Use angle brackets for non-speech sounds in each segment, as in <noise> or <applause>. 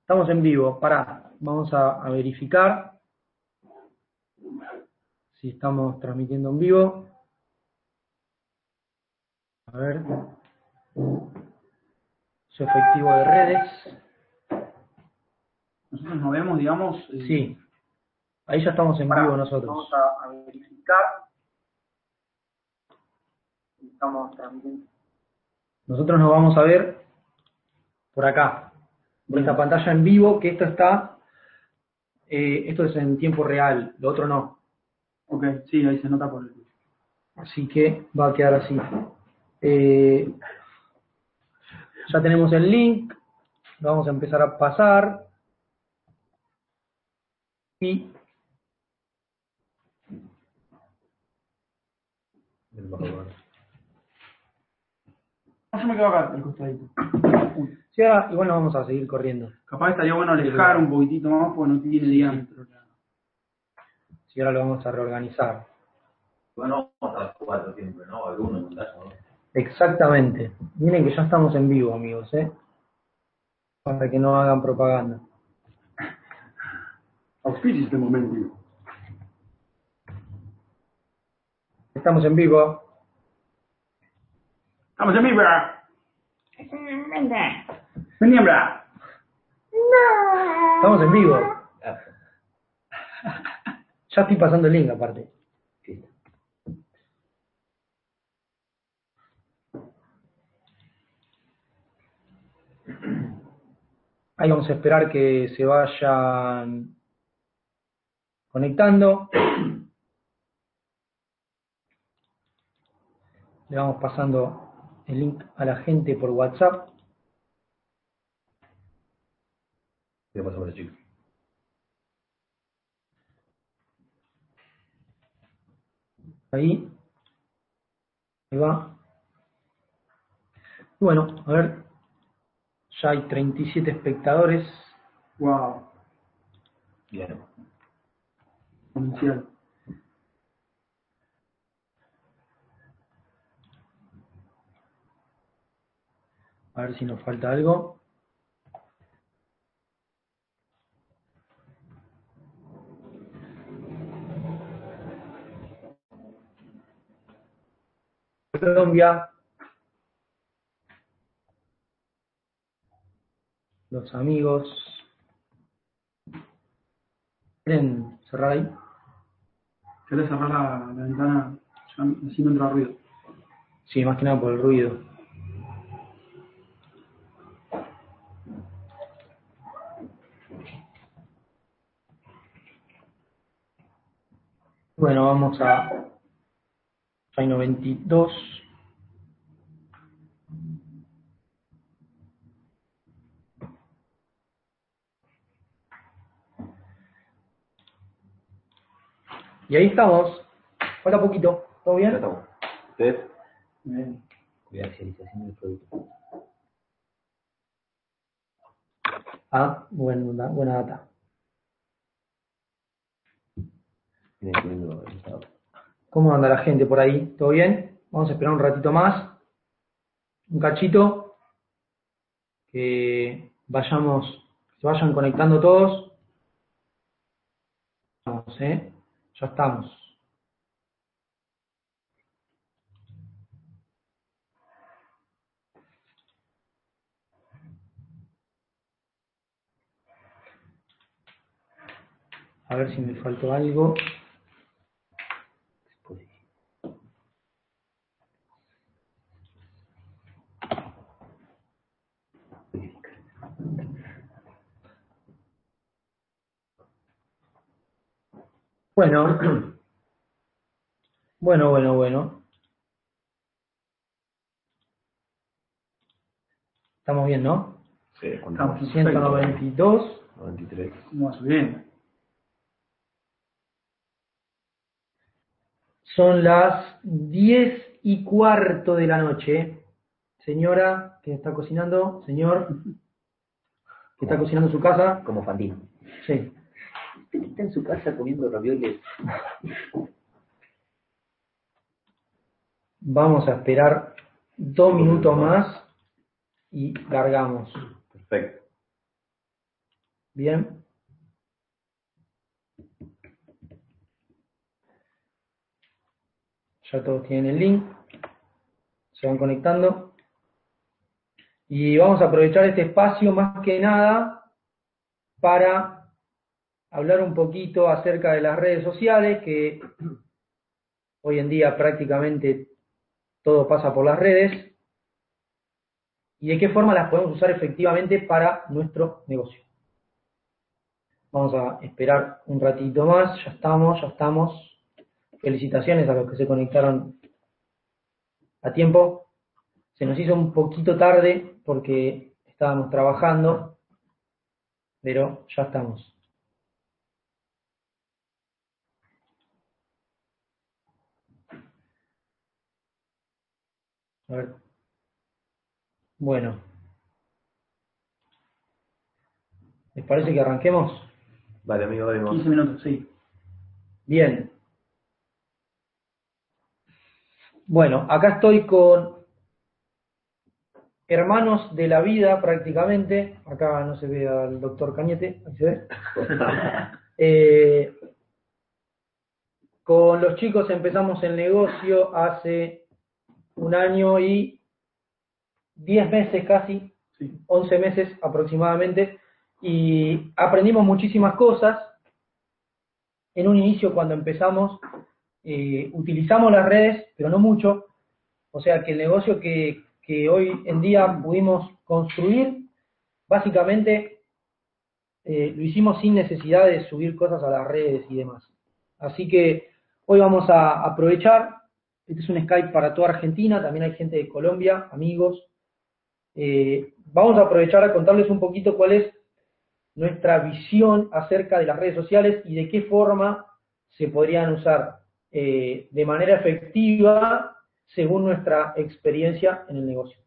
Estamos en vivo. Pará, vamos a, a verificar si estamos transmitiendo en vivo. A ver. Su efectivo de redes. Nosotros nos vemos, digamos. eh, Sí. Ahí ya estamos en pará, vivo nosotros. Vamos a, a verificar. Estamos transmitiendo. Nosotros nos vamos a ver por acá, por esta pantalla en vivo, que esto está, eh, esto es en tiempo real, lo otro no. Ok, sí, ahí se nota por el. Así que va a quedar así. Eh, ya tenemos el link, lo vamos a empezar a pasar. Y No, yo me quedo acá, al costadito. Uy, sí, ahora igual nos vamos a seguir corriendo. Capaz estaría bueno alejar un poquitito más porque no tiene diámetro. la- Si ahora lo vamos a reorganizar. Bueno, vamos a las cuatro siempre, ¿no? Alguno en ¿no? Exactamente. Miren que ya estamos en vivo, amigos, ¿eh? Para que no hagan propaganda. Auspicia este momento. Estamos en vivo. ¡Estamos en vivo! ¡Meniembra! Estamos en vivo. Ya estoy pasando el link aparte. Sí. Ahí vamos a esperar que se vayan conectando. Le vamos pasando el link a la gente por WhatsApp. ¿Qué pasa con el chico? Ahí. Ahí va. Bueno, a ver. Ya hay 37 espectadores. ¡Wow! Bien. Comercial. A ver si nos falta algo. Colombia. Los amigos. ¿Quieren cerrar ahí? ¿Querés cerrar la, la ventana? Ya, así no entra ruido. Sí, más que nada por el ruido. Bueno, vamos a hay 92. Y ahí estamos. Falta poquito. ¿Todo Ya bien? estamos. ¿Ustedes? Bien. Comercialización del producto. Ah, buena, buena data. ¿Cómo anda la gente por ahí? ¿Todo bien? Vamos a esperar un ratito más. Un cachito. Que vayamos, se vayan conectando todos. Vamos, ¿eh? Ya estamos. A ver si me faltó algo. Bueno, <clears throat> bueno, bueno, bueno. Estamos bien, ¿no? Sí, Estamos ¿cuánto? perfecto. 192. 93. ¿Cómo vas? Bien. Son las 10 y cuarto de la noche. Señora que está cocinando, señor que está cocinando en su casa. Como Fantino. Sí. Que está en su casa comiendo ravioles. Vamos a esperar dos minutos más y largamos. Perfecto. Bien. Ya todos tienen el link. Se van conectando. Y vamos a aprovechar este espacio más que nada para hablar un poquito acerca de las redes sociales, que <clears throat> hoy en día prácticamente todo pasa por las redes, y de qué forma las podemos usar efectivamente para nuestro negocio. Vamos a esperar un ratito más, ya estamos, ya estamos. Felicitaciones a los que se conectaron a tiempo. Se nos hizo un poquito tarde porque estábamos trabajando, pero ya estamos. A ver. Bueno. ¿Les parece que arranquemos? Vale, amigo, dale, 15 minutos, sí. Bien. Bueno, acá estoy con hermanos de la vida prácticamente. Acá no se ve al doctor Cañete, ahí se ve. <laughs> Eh, con los chicos empezamos el negocio hace un año y 10 meses casi, Sí. 11 meses aproximadamente, y aprendimos muchísimas cosas. En un inicio, cuando empezamos, eh, utilizamos las redes, pero no mucho. O sea que el negocio que, que hoy en día pudimos construir, básicamente eh, lo hicimos sin necesidad de subir cosas a las redes y demás. Así que hoy vamos a aprovechar, este es un Skype para toda Argentina, también hay gente de Colombia, amigos. Eh, vamos a aprovechar a contarles un poquito cuál es nuestra visión acerca de las redes sociales y de qué forma se podrían usar eh, de manera efectiva según nuestra experiencia en el negocio.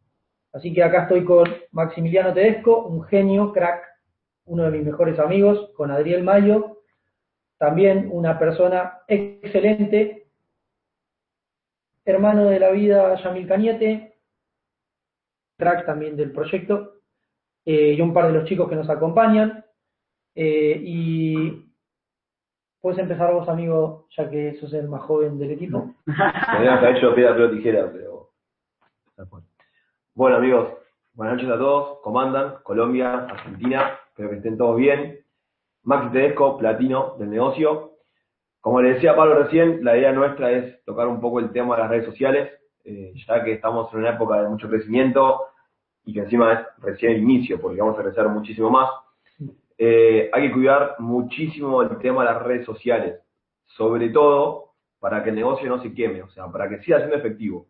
Así que acá estoy con Maximiliano Tedesco, un genio, crack, uno de mis mejores amigos, con Adriel Mayo, también una persona excelente, hermano de la vida Yamil Cañete, crack también del proyecto, eh, y un par de los chicos que nos acompañan. Eh, y puedes empezar vos, amigo, ya que sos el más joven del equipo. Que haber hecho piedra, papel o tijera, pero. Bueno, amigos, buenas noches a todos. Comandan, Colombia, Argentina, espero que estén todos bien. Maxi Tedesco, platino del negocio. Como le decía Pablo recién, la idea nuestra es tocar un poco el tema de las redes sociales, eh, ya que estamos en una época de mucho crecimiento y que encima es recién el inicio, porque vamos a crecer muchísimo más. Eh, hay que cuidar muchísimo el tema de las redes sociales, sobre todo para que el negocio no se queme, o sea, para que siga siendo efectivo.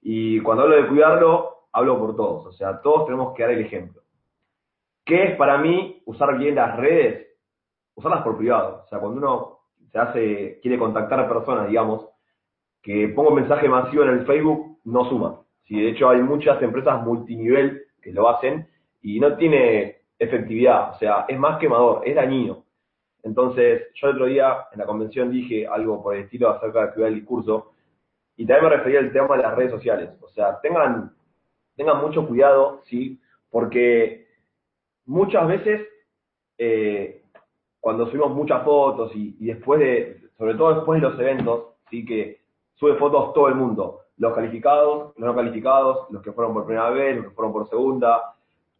Y cuando hablo de cuidarlo, hablo por todos, o sea, todos tenemos que dar el ejemplo. ¿Qué es para mí usar bien las redes? Usarlas por privado, o sea, cuando uno se hace, quiere contactar a personas, digamos, que pongo un mensaje masivo en el Facebook, no suma. Si de hecho hay muchas empresas multinivel que lo hacen y no tiene efectividad, o sea, es más quemador, es dañino. Entonces, yo el otro día en la convención dije algo por el estilo acerca de cuidar el discurso y también me refería al tema de las redes sociales. O sea, tengan, tengan mucho cuidado, ¿sí? Porque muchas veces, eh, cuando subimos muchas fotos y, después de, sobre todo después de los eventos, ¿sí? Que sube fotos todo el mundo, los calificados, los no calificados, los que fueron por primera vez, los que fueron por segunda,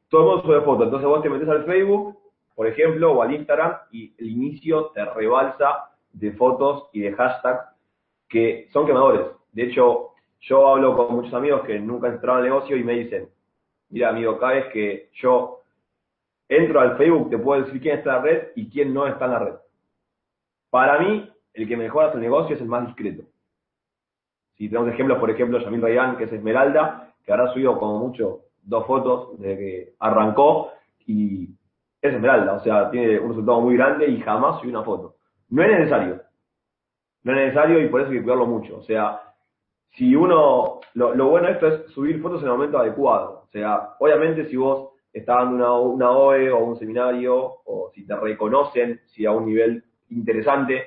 todo el mundo sube fotos. Entonces vos te metes al Facebook, por ejemplo, o al Instagram, y el inicio te rebalsa de fotos y de hashtags que son quemadores. De hecho, yo hablo con muchos amigos que nunca han entrado al negocio y me dicen, mira amigo, cada vez que yo entro al Facebook te puedo decir quién está en la red y quién no está en la red. Para mí, el que mejora su negocio es el más discreto. Si tenemos ejemplos, por ejemplo, Yamil Rayán, que es Esmeralda, que habrá subido como mucho dos fotos desde que arrancó y es Esmeralda, o sea, tiene un resultado muy grande y jamás subió una foto. No es necesario. No es necesario y por eso hay que cuidarlo mucho. O sea, si uno, lo, lo bueno de esto es subir fotos en el momento adecuado. O sea, obviamente si vos estás dando una, una OE o un seminario, o si te reconocen, si a un nivel interesante,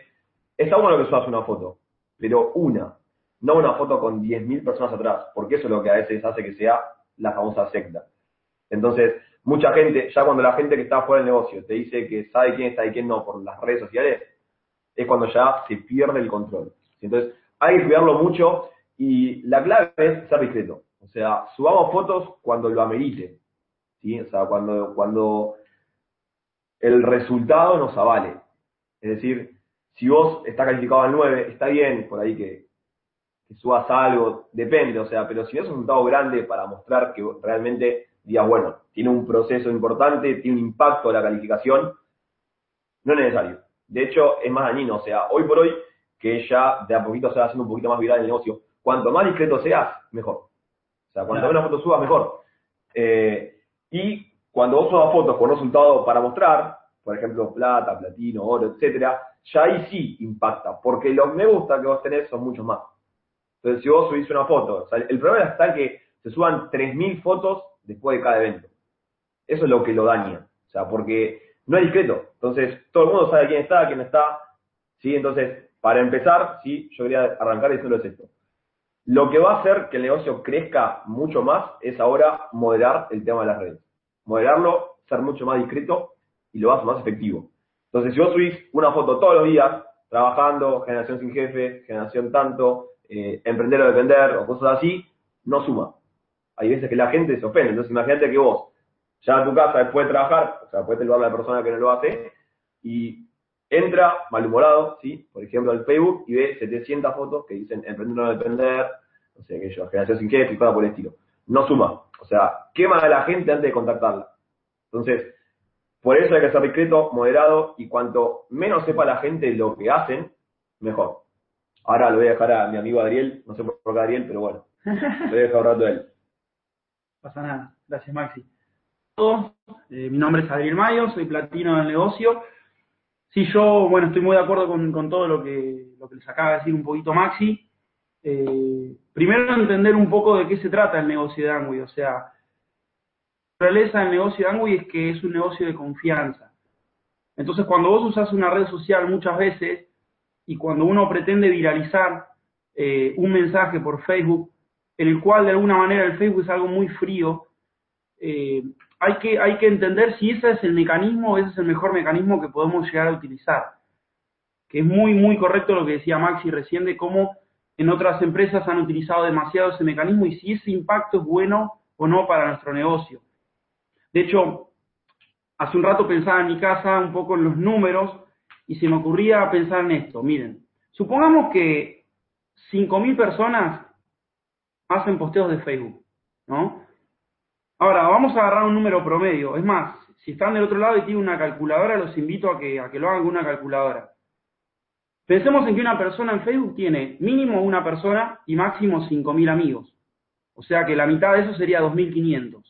está bueno que subas una foto, pero una, no una foto con 10.000 personas atrás, porque eso es lo que a veces hace que sea la famosa secta. Entonces, mucha gente, ya cuando la gente que está fuera del negocio te dice que sabe quién está y quién no por las redes sociales, es cuando ya se pierde el control. Entonces, hay que cuidarlo mucho y la clave es ser discreto. O sea, subamos fotos cuando lo amerite. ¿Sí? O sea, cuando, cuando el resultado nos avale. Es decir, si vos está calificado al 9, está bien por ahí que, que subas algo, depende, o sea, pero si es un resultado grande para mostrar que realmente digas, bueno, tiene un proceso importante, tiene un impacto la calificación, no es necesario. De hecho, es más dañino, o sea, hoy por hoy, que ya de a poquito se va haciendo un poquito más viral el negocio, cuanto más discreto seas, mejor. O sea, cuanto menos fotos subas, mejor. Eh, y cuando vos subas fotos con resultado para mostrar, por ejemplo, plata, platino, oro, etcétera, ya ahí sí impacta, porque los me gusta que vos tenés son muchos más. Entonces, si vos subís una foto, el problema está que se suban 3.000 fotos después de cada evento. Eso es lo que lo daña. O sea, porque no es discreto. Entonces, todo el mundo sabe quién está, quién está. ¿sí? Entonces, para empezar, sí, yo quería arrancar diciendo es esto. Lo que va a hacer que el negocio crezca mucho más es ahora moderar el tema de las redes. Moderarlo, ser mucho más discreto y lo hacer más efectivo. Entonces, si vos subís una foto todos los días, trabajando, generación sin jefe, generación tanto, eh, emprender o depender o cosas así, no suma. Hay veces que la gente se ofende. Entonces, imagínate que vos, ya a tu casa después de trabajar, o sea, puedes saludar a la persona que no lo hace, y entra malhumorado, ¿sí? Por ejemplo, al Facebook y ve 700 fotos que dicen emprender o depender, no sé, qué yo, generación sin jefe y cosas por el estilo. No suma. O sea, quema a la gente antes de contactarla. Entonces, por eso hay que ser discreto, moderado, y cuanto menos sepa la gente lo que hacen, mejor. Ahora lo voy a dejar a mi amigo Adriel, no sé por qué Adriel, pero bueno, lo voy a dejar un rato a él. <laughs> pasa nada. Gracias, Maxi. Eh, mi nombre es Adriel Mayo, soy platino del negocio. Sí, yo, bueno, estoy muy de acuerdo con, con todo lo que, lo que les acaba de decir un poquito Maxi. Eh, primero entender un poco de qué se trata el negocio de Angui, o sea, la naturaleza del negocio de Angui es que es un negocio de confianza. Entonces, cuando vos usás una red social muchas veces y cuando uno pretende viralizar eh, un mensaje por Facebook, en el cual de alguna manera el Facebook es algo muy frío, eh, hay, que, hay que entender si ese es el mecanismo, ese es el mejor mecanismo que podemos llegar a utilizar. Que es muy, muy correcto lo que decía Maxi recién de cómo en otras empresas han utilizado demasiado ese mecanismo y si ese impacto es bueno o no para nuestro negocio. De hecho, hace un rato pensaba en mi casa un poco en los números y se me ocurría pensar en esto. Miren, supongamos que 5.000 personas hacen posteos de Facebook, ¿no? Ahora, vamos a agarrar un número promedio. Es más, si están del otro lado y tienen una calculadora, los invito a que, a que lo hagan con una calculadora. Pensemos en que una persona en Facebook tiene mínimo una persona y máximo 5.000 amigos. O sea que la mitad de eso sería 2.500.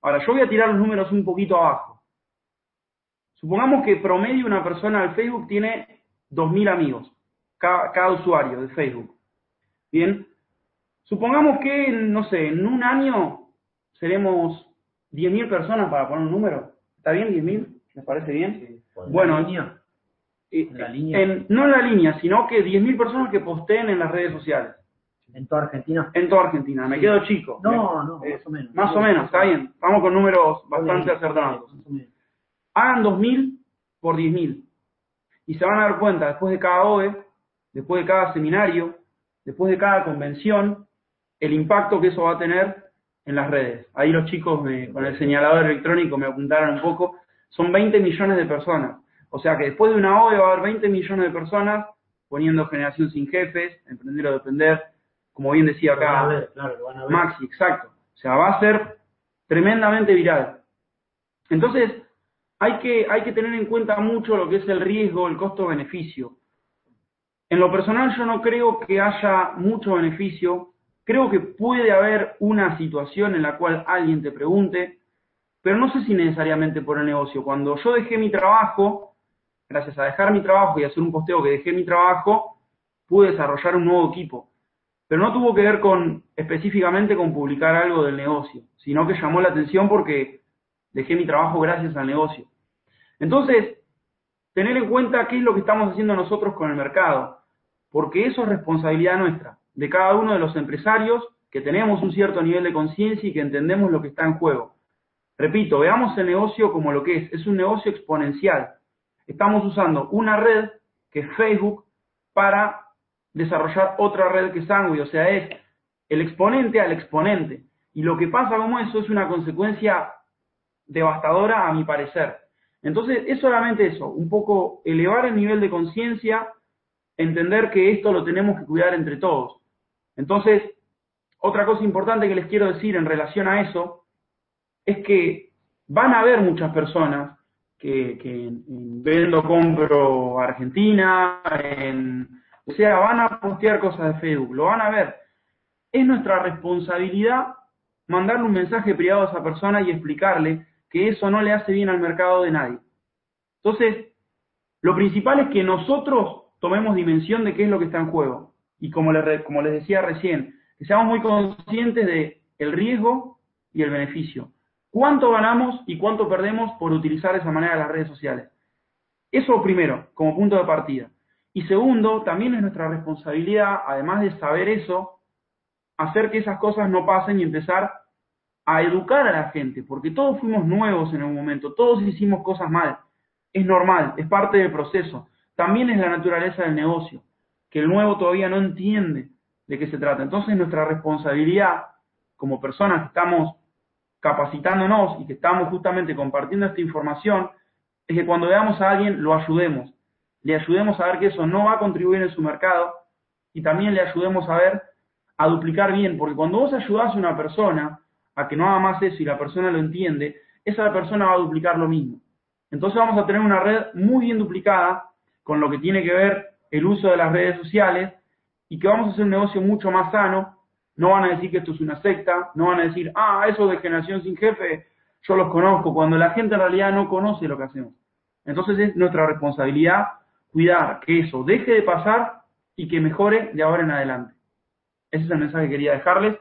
Ahora, yo voy a tirar los números un poquito abajo. Supongamos que promedio una persona en Facebook tiene 2.000 amigos, cada usuario de Facebook. Bien, supongamos que, no sé, en un año seremos 10.000 personas para poner un número. ¿Está bien 10.000? ¿Les parece bien? bueno, línea? eh, ¿En la línea? en- no en la línea, sino que 10.000 personas que posteen en las redes sociales. ¿En toda Argentina? En toda Argentina. Me quedo chico. No, no, Eh, más o menos. Más o menos, está bien. Estamos con números bastante acertados. Hagan 2.000 por 10.000. Y se van a dar cuenta, después de cada OE, después de cada seminario, después de cada convención, el impacto que eso va a tener en las redes. Ahí los chicos me- con el señalador electrónico me apuntaron un poco. Son 20 millones de personas. O sea que después de una OE va a haber 20 millones de personas poniendo generación sin jefes, emprender o depender, como bien decía van acá a ver, claro, lo van a ver. Maxi, exacto. O sea, va a ser tremendamente viral. Entonces, hay que, hay que tener en cuenta mucho lo que es el riesgo, el costo-beneficio. En lo personal, yo no creo que haya mucho beneficio. Creo que puede haber una situación en la cual alguien te pregunte, pero no sé si necesariamente por el negocio. Cuando yo dejé mi trabajo, gracias a dejar mi trabajo y hacer un posteo que dejé mi trabajo, pude desarrollar un nuevo equipo pero no tuvo que ver con específicamente con publicar algo del negocio, sino que llamó la atención porque dejé mi trabajo gracias al negocio. Entonces, tener en cuenta qué es lo que estamos haciendo nosotros con el mercado, porque eso es responsabilidad nuestra, de cada uno de los empresarios que tenemos un cierto nivel de conciencia y que entendemos lo que está en juego. Repito, veamos el negocio como lo que es, es un negocio exponencial. Estamos usando una red que es Facebook para desarrollar otra red que es o sea, es el exponente al exponente. Y lo que pasa como eso es una consecuencia devastadora a mi parecer. Entonces, es solamente eso, un poco elevar el nivel de conciencia, entender que esto lo tenemos que cuidar entre todos. Entonces, otra cosa importante que les quiero decir en relación a eso es que van a haber muchas personas que, que vendo, compro Argentina, en, o sea, van a postear cosas de Facebook, lo van a ver. Es nuestra responsabilidad mandarle un mensaje privado a esa persona y explicarle que eso no le hace bien al mercado de nadie. Entonces, lo principal es que nosotros tomemos dimensión de qué es lo que está en juego. Y como les, como les decía recién, que seamos muy conscientes de el riesgo y el beneficio. ¿Cuánto ganamos y cuánto perdemos por utilizar de esa manera las redes sociales? Eso primero, como punto de partida. Y segundo, también es nuestra responsabilidad, además de saber eso, hacer que esas cosas no pasen y empezar a educar a la gente, porque todos fuimos nuevos en un momento, todos hicimos cosas mal. Es normal, es parte del proceso. También es la naturaleza del negocio, que el nuevo todavía no entiende de qué se trata. Entonces nuestra responsabilidad como personas que estamos capacitándonos y que estamos justamente compartiendo esta información, es que cuando veamos a alguien lo ayudemos, le ayudemos a ver que eso no va a contribuir en su mercado y también le ayudemos a ver a duplicar bien, porque cuando vos ayudás a una persona, a que no haga más eso y la persona lo entiende, esa persona va a duplicar lo mismo. Entonces vamos a tener una red muy bien duplicada con lo que tiene que ver el uso de las redes sociales y que vamos a hacer un negocio mucho más sano. No van a decir que esto es una secta, no van a decir, ah, eso de generación sin jefe, yo los conozco, cuando la gente en realidad no conoce lo que hacemos. Entonces es nuestra responsabilidad cuidar que eso deje de pasar y que mejore de ahora en adelante. Ese es el mensaje que quería dejarles.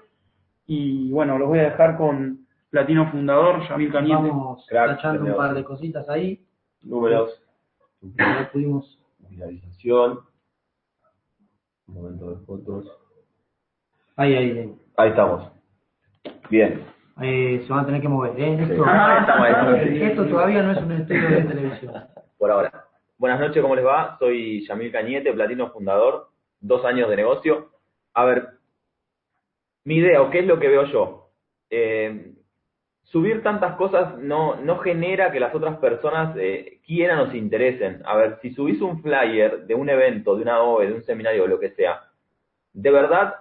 Y bueno, los voy a dejar con Platino Fundador, Yamil Cañete. Vamos tachando un par de cositas ahí. Números, Ya pudimos. Viralización, un momento de fotos. Ahí, ahí, ahí. Ahí estamos. Bien. Eh, se van a tener que mover. ¿eh? Esto, <laughs> Ah, estamos esto todavía no es un estudio de televisión. por ahora. Buenas noches, ¿cómo les va? Soy Yamil Cañete, platino fundador, dos años de negocio. A ver, mi idea, o qué es lo que veo yo. Eh, subir tantas cosas no, no genera que las otras personas eh, quieran o se interesen. A ver, si subís un flyer de un evento, de una OVE, de un seminario o lo que sea, de verdad,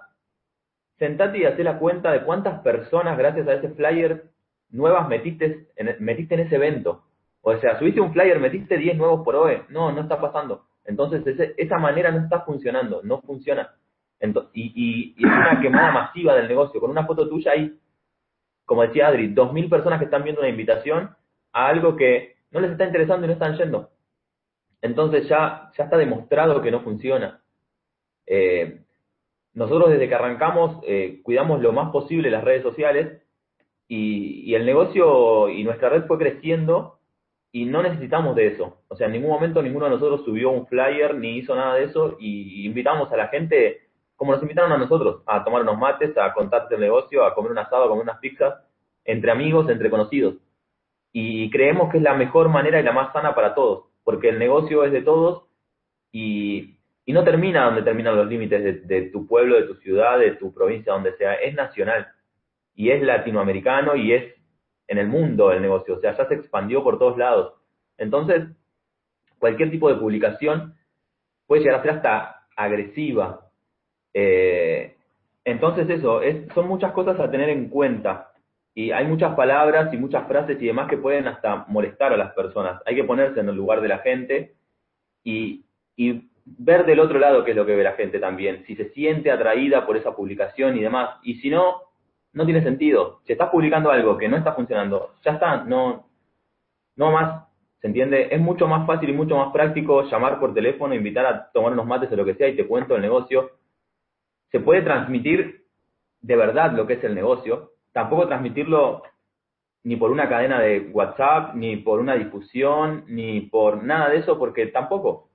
sentate y hacé la cuenta de cuántas personas, gracias a ese flyer, nuevas metiste en, metiste en ese evento. O sea, subiste un flyer, metiste 10 nuevos por OE. No, no está pasando. Entonces, ese- esa manera no está funcionando, no funciona. Ento- y, y- y es una quemada masiva del negocio. Con una foto tuya hay, como decía Adri, 2.000 personas que están viendo una invitación a algo que no les está interesando y no están yendo. Entonces ya, ya está demostrado que no funciona. Eh, nosotros desde que arrancamos eh, cuidamos lo más posible las redes sociales y, y el negocio y nuestra red fue creciendo y no necesitamos de eso. O sea, en ningún momento ninguno de nosotros subió un flyer ni hizo nada de eso y invitamos a la gente como nos invitaron a nosotros, a tomar unos mates, a contarte el negocio, a comer un asado, a comer unas pizzas, entre amigos, entre conocidos. Y creemos que es la mejor manera y la más sana para todos, porque el negocio es de todos y, y no termina donde terminan los límites de, de tu pueblo, de tu ciudad, de tu provincia, donde sea, es nacional y es latinoamericano y es en el mundo el negocio, o sea, ya se expandió por todos lados. Entonces, cualquier tipo de publicación puede llegar a ser hasta agresiva. Eh, entonces eso, es, son muchas cosas a tener en cuenta. Y hay muchas palabras y muchas frases y demás que pueden hasta molestar a las personas. Hay que ponerse en el lugar de la gente y, y ver del otro lado qué es lo que ve la gente también. Si se siente atraída por esa publicación y demás. Y si no, no tiene sentido. Si estás publicando algo que no está funcionando, ya está, no, no más. ¿Se entiende? Es mucho más fácil y mucho más práctico llamar por teléfono, invitar a tomar unos mates o lo que sea y te cuento el negocio. Se puede transmitir de verdad lo que es el negocio. Tampoco transmitirlo ni por una cadena de WhatsApp, ni por una difusión, ni por nada de eso, porque tampoco.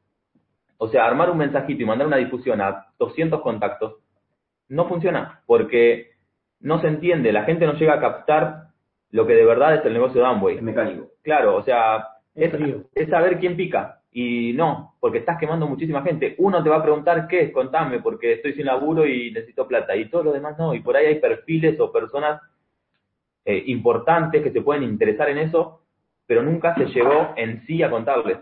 O sea, armar un mensajito y mandar una difusión a 200 contactos no funciona, porque no se entiende, la gente no llega a captar lo que de verdad es el negocio de Amway. Es mecánico. Claro, o sea, es saber quién pica. Y no, porque estás quemando muchísima gente. Uno te va a preguntar qué es, contame, porque estoy sin laburo y necesito plata. Y todo lo demás no. Y por ahí hay perfiles o personas eh, importantes que se pueden interesar en eso, pero nunca se llegó en sí a contarles.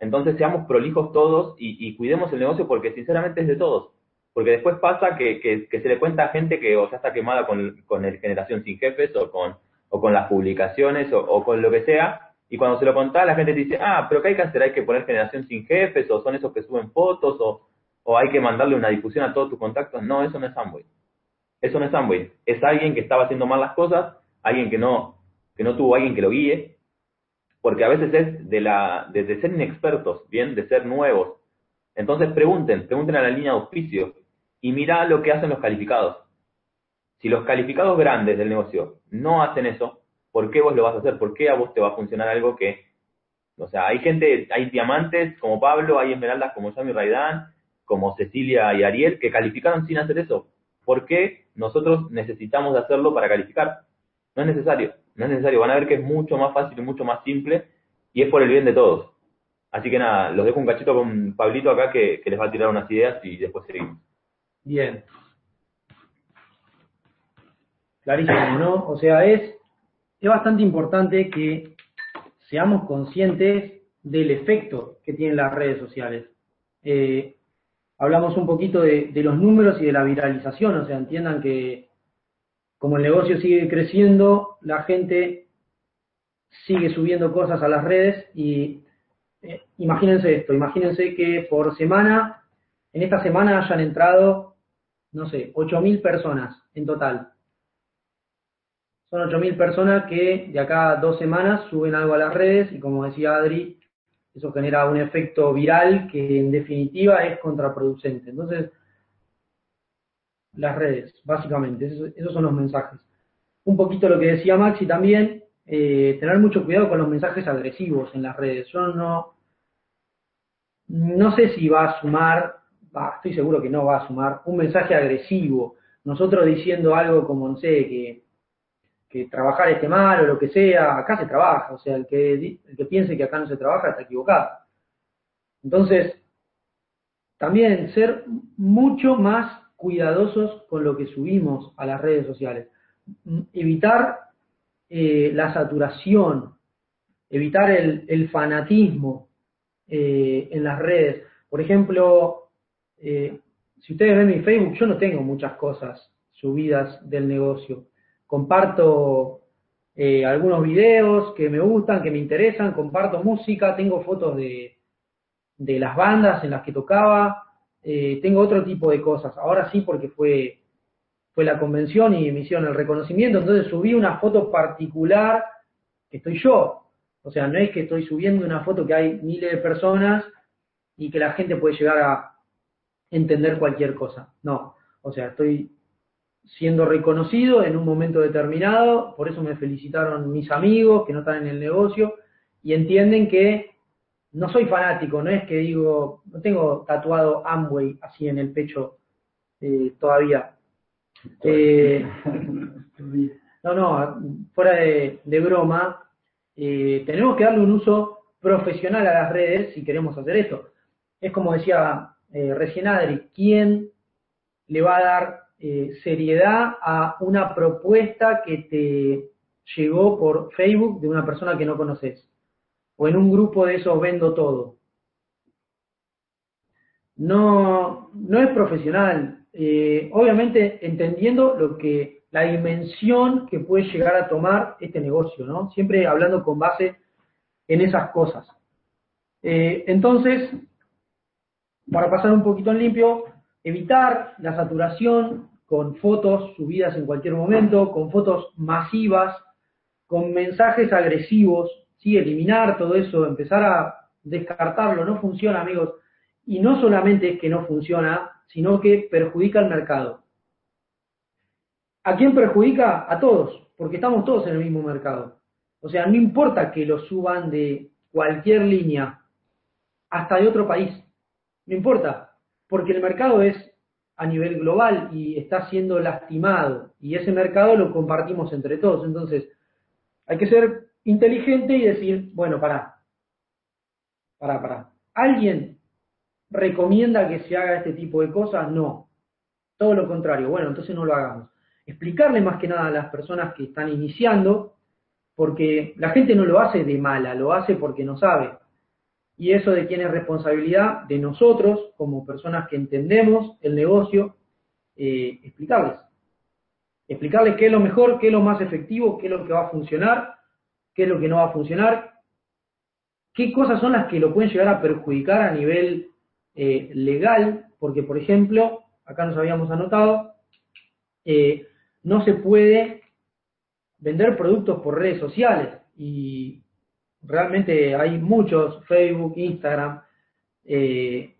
Entonces seamos prolijos todos y, cuidemos el negocio porque sinceramente es de todos. Porque después pasa que, que- se le cuenta a gente que o ya está quemada con, con el Generación Sin Jefes o con, o con las publicaciones o con lo que sea. Y cuando se lo contás, la gente te dice, ah, pero ¿qué hay que hacer? ¿Hay que poner Generación Sin Jefes? ¿O son esos que suben fotos? ¿O, o hay que mandarle una difusión a todos tus contactos? No, eso no es Amway. Eso no es Amway. Es alguien que estaba haciendo mal las cosas, alguien que no, que no tuvo alguien que lo guíe, porque a veces es de, la, de, ser inexpertos, bien, de ser nuevos. Entonces pregunten, pregunten a la línea de auspicio y mirá lo que hacen los calificados. Si los calificados grandes del negocio no hacen eso, ¿por qué vos lo vas a hacer? ¿Por qué a vos te va a funcionar algo que... O sea, hay gente, hay diamantes como Pablo, hay esmeraldas como Yami Raidán, como Cecilia y Ariel, que calificaron sin hacer eso. ¿Por qué nosotros necesitamos hacerlo para calificar? No es necesario, no es necesario. Van a ver que es mucho más fácil y mucho más simple y es por el bien de todos. Así que nada, los dejo un cachito con Pablito acá que les va a tirar unas ideas y después seguimos. Bien. Clarísimo, ¿no? O sea, es, es bastante importante que seamos conscientes del efecto que tienen las redes sociales. Eh, hablamos un poquito de, los números y de la viralización, o sea, entiendan que como el negocio sigue creciendo, la gente sigue subiendo cosas a las redes y eh, imagínense esto, imagínense que por semana, en esta semana hayan entrado, no sé, 8.000 personas en total. Son 8.000 personas que de acá a dos semanas suben algo a las redes y como decía Adri, eso genera un efecto viral que en definitiva es contraproducente. Entonces, las redes, básicamente, esos, son los mensajes. Un poquito lo que decía Maxi también, eh, tener mucho cuidado con los mensajes agresivos en las redes. Yo no, no sé si va a sumar, estoy seguro que no va a sumar, un mensaje agresivo. Nosotros diciendo algo como, no sé, que, que trabajar esté mal o lo que sea, acá se trabaja. O sea, el que, el que piense que acá no se trabaja está equivocado. Entonces, también ser mucho más cuidadosos con lo que subimos a las redes sociales. Evitar eh, la saturación, evitar el, el fanatismo eh, en las redes. Por ejemplo, eh, si ustedes ven mi Facebook, yo no tengo muchas cosas subidas del negocio. Comparto eh, algunos videos que me gustan, que me interesan, comparto música, tengo fotos de, de las bandas en las que tocaba, eh, tengo otro tipo de cosas. Ahora sí porque fue, fue la convención y me hicieron el reconocimiento, entonces subí una foto particular que estoy yo. O sea, no es que estoy subiendo una foto que hay miles de personas y que la gente puede llegar a entender cualquier cosa. No, o sea, estoy siendo reconocido en un momento determinado, por eso me felicitaron mis amigos que no están en el negocio y entienden que no soy fanático, no es que digo, no tengo tatuado Amway así en el pecho eh, todavía. Eh, no, no, fuera de, de broma, eh, tenemos que darle un uso profesional a las redes si queremos hacer esto. Es como decía recién Adri, ¿quién le va a dar eh, seriedad a una propuesta que te llegó por Facebook de una persona que no conoces? O en un grupo de esos vendo todo. No, no es profesional. Eh, obviamente entendiendo lo que la dimensión que puede llegar a tomar este negocio, ¿no? Siempre hablando con base en esas cosas. Eh, entonces, para pasar un poquito en limpio, evitar la saturación con fotos subidas en cualquier momento, con fotos masivas, con mensajes agresivos, ¿sí? eliminar todo eso, empezar a descartarlo, no funciona, amigos. Y no solamente es que no funciona, sino que perjudica al mercado. ¿A quién perjudica? A todos, porque estamos todos en el mismo mercado. O sea, no importa que lo suban de cualquier línea, hasta de otro país, no importa, porque el mercado es a nivel global y está siendo lastimado, y ese mercado lo compartimos entre todos. Entonces, Hay que ser inteligente y decir, bueno, pará, pará, pará. ¿Alguien recomienda que se haga este tipo de cosas? No. Todo lo contrario. Bueno, entonces no lo hagamos. Explicarle más que nada a las personas que están iniciando, porque la gente no lo hace de mala, lo hace porque no sabe. Y eso de quién es responsabilidad de nosotros, como personas que entendemos el negocio, eh, explicarles. Explicarles qué es lo mejor, qué es lo más efectivo, qué es lo que va a funcionar, qué es lo que no va a funcionar, qué cosas son las que lo pueden llegar a perjudicar a nivel eh, legal, porque por ejemplo, acá nos habíamos anotado, eh, no se puede vender productos por redes sociales y realmente hay muchos, Facebook, Instagram, eh,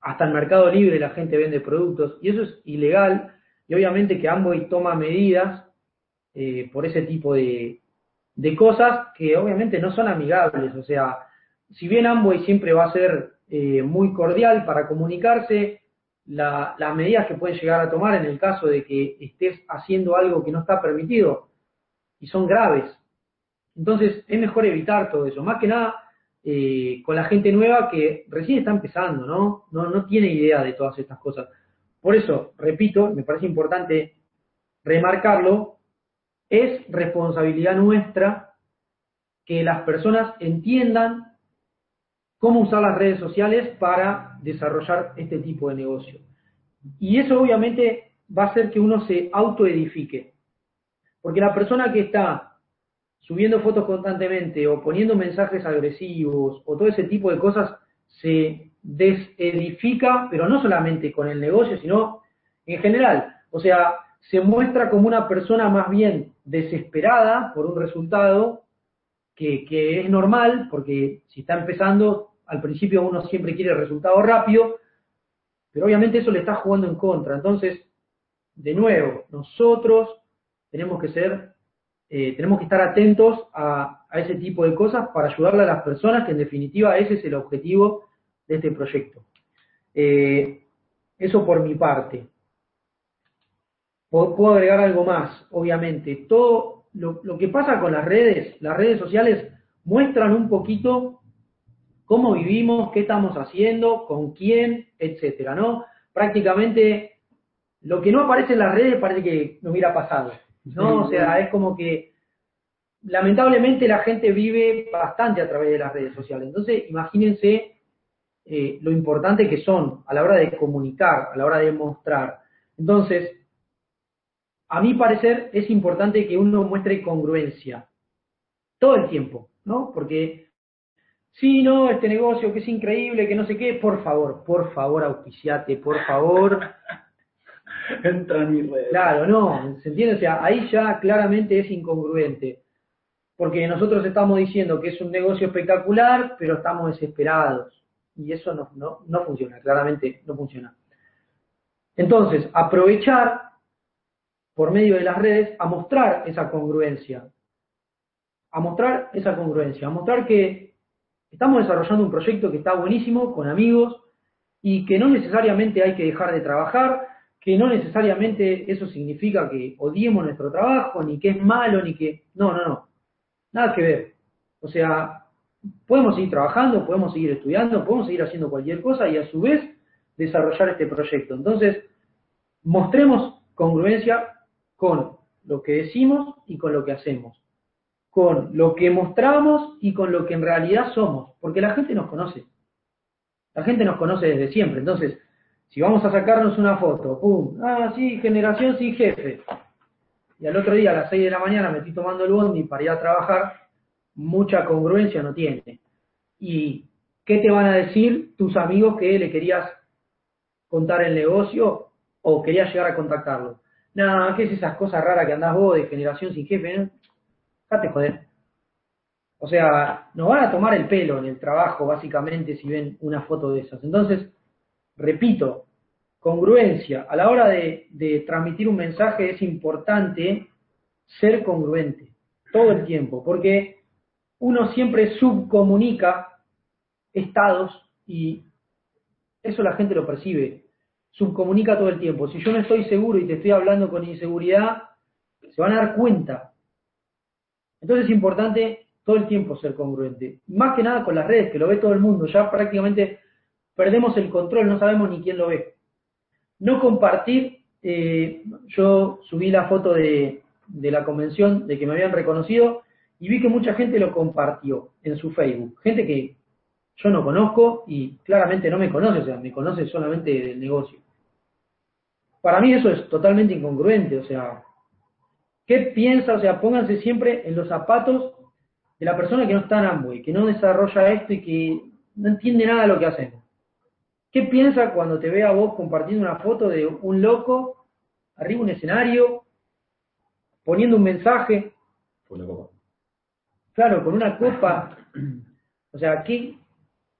hasta en Mercado Libre la gente vende productos y eso es ilegal y obviamente que Amway toma medidas por ese tipo de, de cosas que obviamente no son amigables. O sea, si bien Amway siempre va a ser eh, muy cordial para comunicarse, las medidas que pueden llegar a tomar en el caso de que estés haciendo algo que no está permitido y son graves. Entonces es mejor evitar todo eso. Más que nada eh, con la gente nueva que recién está empezando, ¿no? ¿no? No tiene idea de todas estas cosas. Por eso, repito, me parece importante remarcarlo, es responsabilidad nuestra que las personas entiendan cómo usar las redes sociales para desarrollar este tipo de negocio. Y eso obviamente va a hacer que uno se autoedifique. Porque la persona que está subiendo fotos constantemente o poniendo mensajes agresivos o todo ese tipo de cosas se desedifica, pero no solamente con el negocio, sino en general. O sea, se muestra como una persona más bien desesperada por un resultado que, es normal, porque si está empezando, al principio uno siempre quiere resultado rápido, pero obviamente eso le está jugando en contra. Entonces, de nuevo, nosotros tenemos que ser, eh, tenemos que estar atentos a, ese tipo de cosas para ayudarle a las personas, que en definitiva ese es el objetivo de este proyecto. Eh, eso por mi parte. Puedo agregar algo más, obviamente. Todo lo, que pasa con las redes, las redes sociales muestran un poquito cómo vivimos, qué estamos haciendo, con quién, etcétera, ¿no? Prácticamente lo que no aparece en las redes parece que no hubiera pasado, ¿no? O sea, es como que lamentablemente la gente vive bastante a través de las redes sociales. Entonces, imagínense eh, lo importante que son a la hora de comunicar, a la hora de mostrar. Entonces, a mi parecer es importante que uno muestre congruencia todo el tiempo, ¿no? Porque si no, este negocio que es increíble, que no sé qué, por favor, por favor, auspiciate, por favor. <laughs> Entra en mi red. Claro, no, ¿se entiende? O sea, ahí ya claramente es incongruente. Porque nosotros estamos diciendo que es un negocio espectacular, pero estamos desesperados. Y eso no, no, no funciona, claramente no funciona. Entonces, aprovechar por medio de las redes a mostrar esa congruencia, a mostrar esa congruencia, a mostrar que estamos desarrollando un proyecto que está buenísimo, con amigos, y que no necesariamente hay que dejar de trabajar, que no necesariamente eso significa que odiemos nuestro trabajo, ni que es malo, ni que... No, no, no. Nada que ver. O sea, podemos seguir trabajando, podemos seguir estudiando, podemos seguir haciendo cualquier cosa y a su vez desarrollar este proyecto. Entonces, mostremos congruencia con lo que decimos y con lo que hacemos, con lo que mostramos y con lo que en realidad somos, porque la gente nos conoce. La gente nos conoce desde siempre. Entonces, si vamos a sacarnos una foto, ¡pum! Ah, sí, generación sin jefe. Y al otro día a las 6 de la mañana me estoy tomando el bondi para ir a trabajar, mucha congruencia no tiene. ¿Y qué te van a decir tus amigos que le querías contar el negocio o querías llegar a contactarlo? No, ¿qué es esas cosas raras que andás vos de generación sin jefe? ¿no? joder. O sea, nos van a tomar el pelo en el trabajo, básicamente, si ven una foto de esas. Entonces, repito, congruencia. A la hora de, transmitir un mensaje es importante ser congruente todo el tiempo, porque uno siempre subcomunica estados y eso la gente lo percibe subcomunica todo el tiempo. Si yo no estoy seguro y te estoy hablando con inseguridad, se van a dar cuenta. Entonces es importante todo el tiempo ser congruente. Más que nada con las redes, que lo ve todo el mundo. Ya prácticamente perdemos el control, no sabemos ni quién lo ve. No compartir, eh, yo subí la foto de, de la convención de que me habían reconocido y vi que mucha gente lo compartió en su Facebook. Gente que yo no conozco y claramente no me conoce, o sea, me conoce solamente del negocio. Para mí eso es totalmente incongruente, o sea, ¿qué piensa? O sea, pónganse siempre en los zapatos de la persona que no está en Amway, que no desarrolla esto y que no entiende nada de lo que hacemos. ¿Qué piensa cuando te ve a vos compartiendo una foto de un loco arriba de un escenario, poniendo un mensaje? Claro, con una copa. O sea, ¿qué,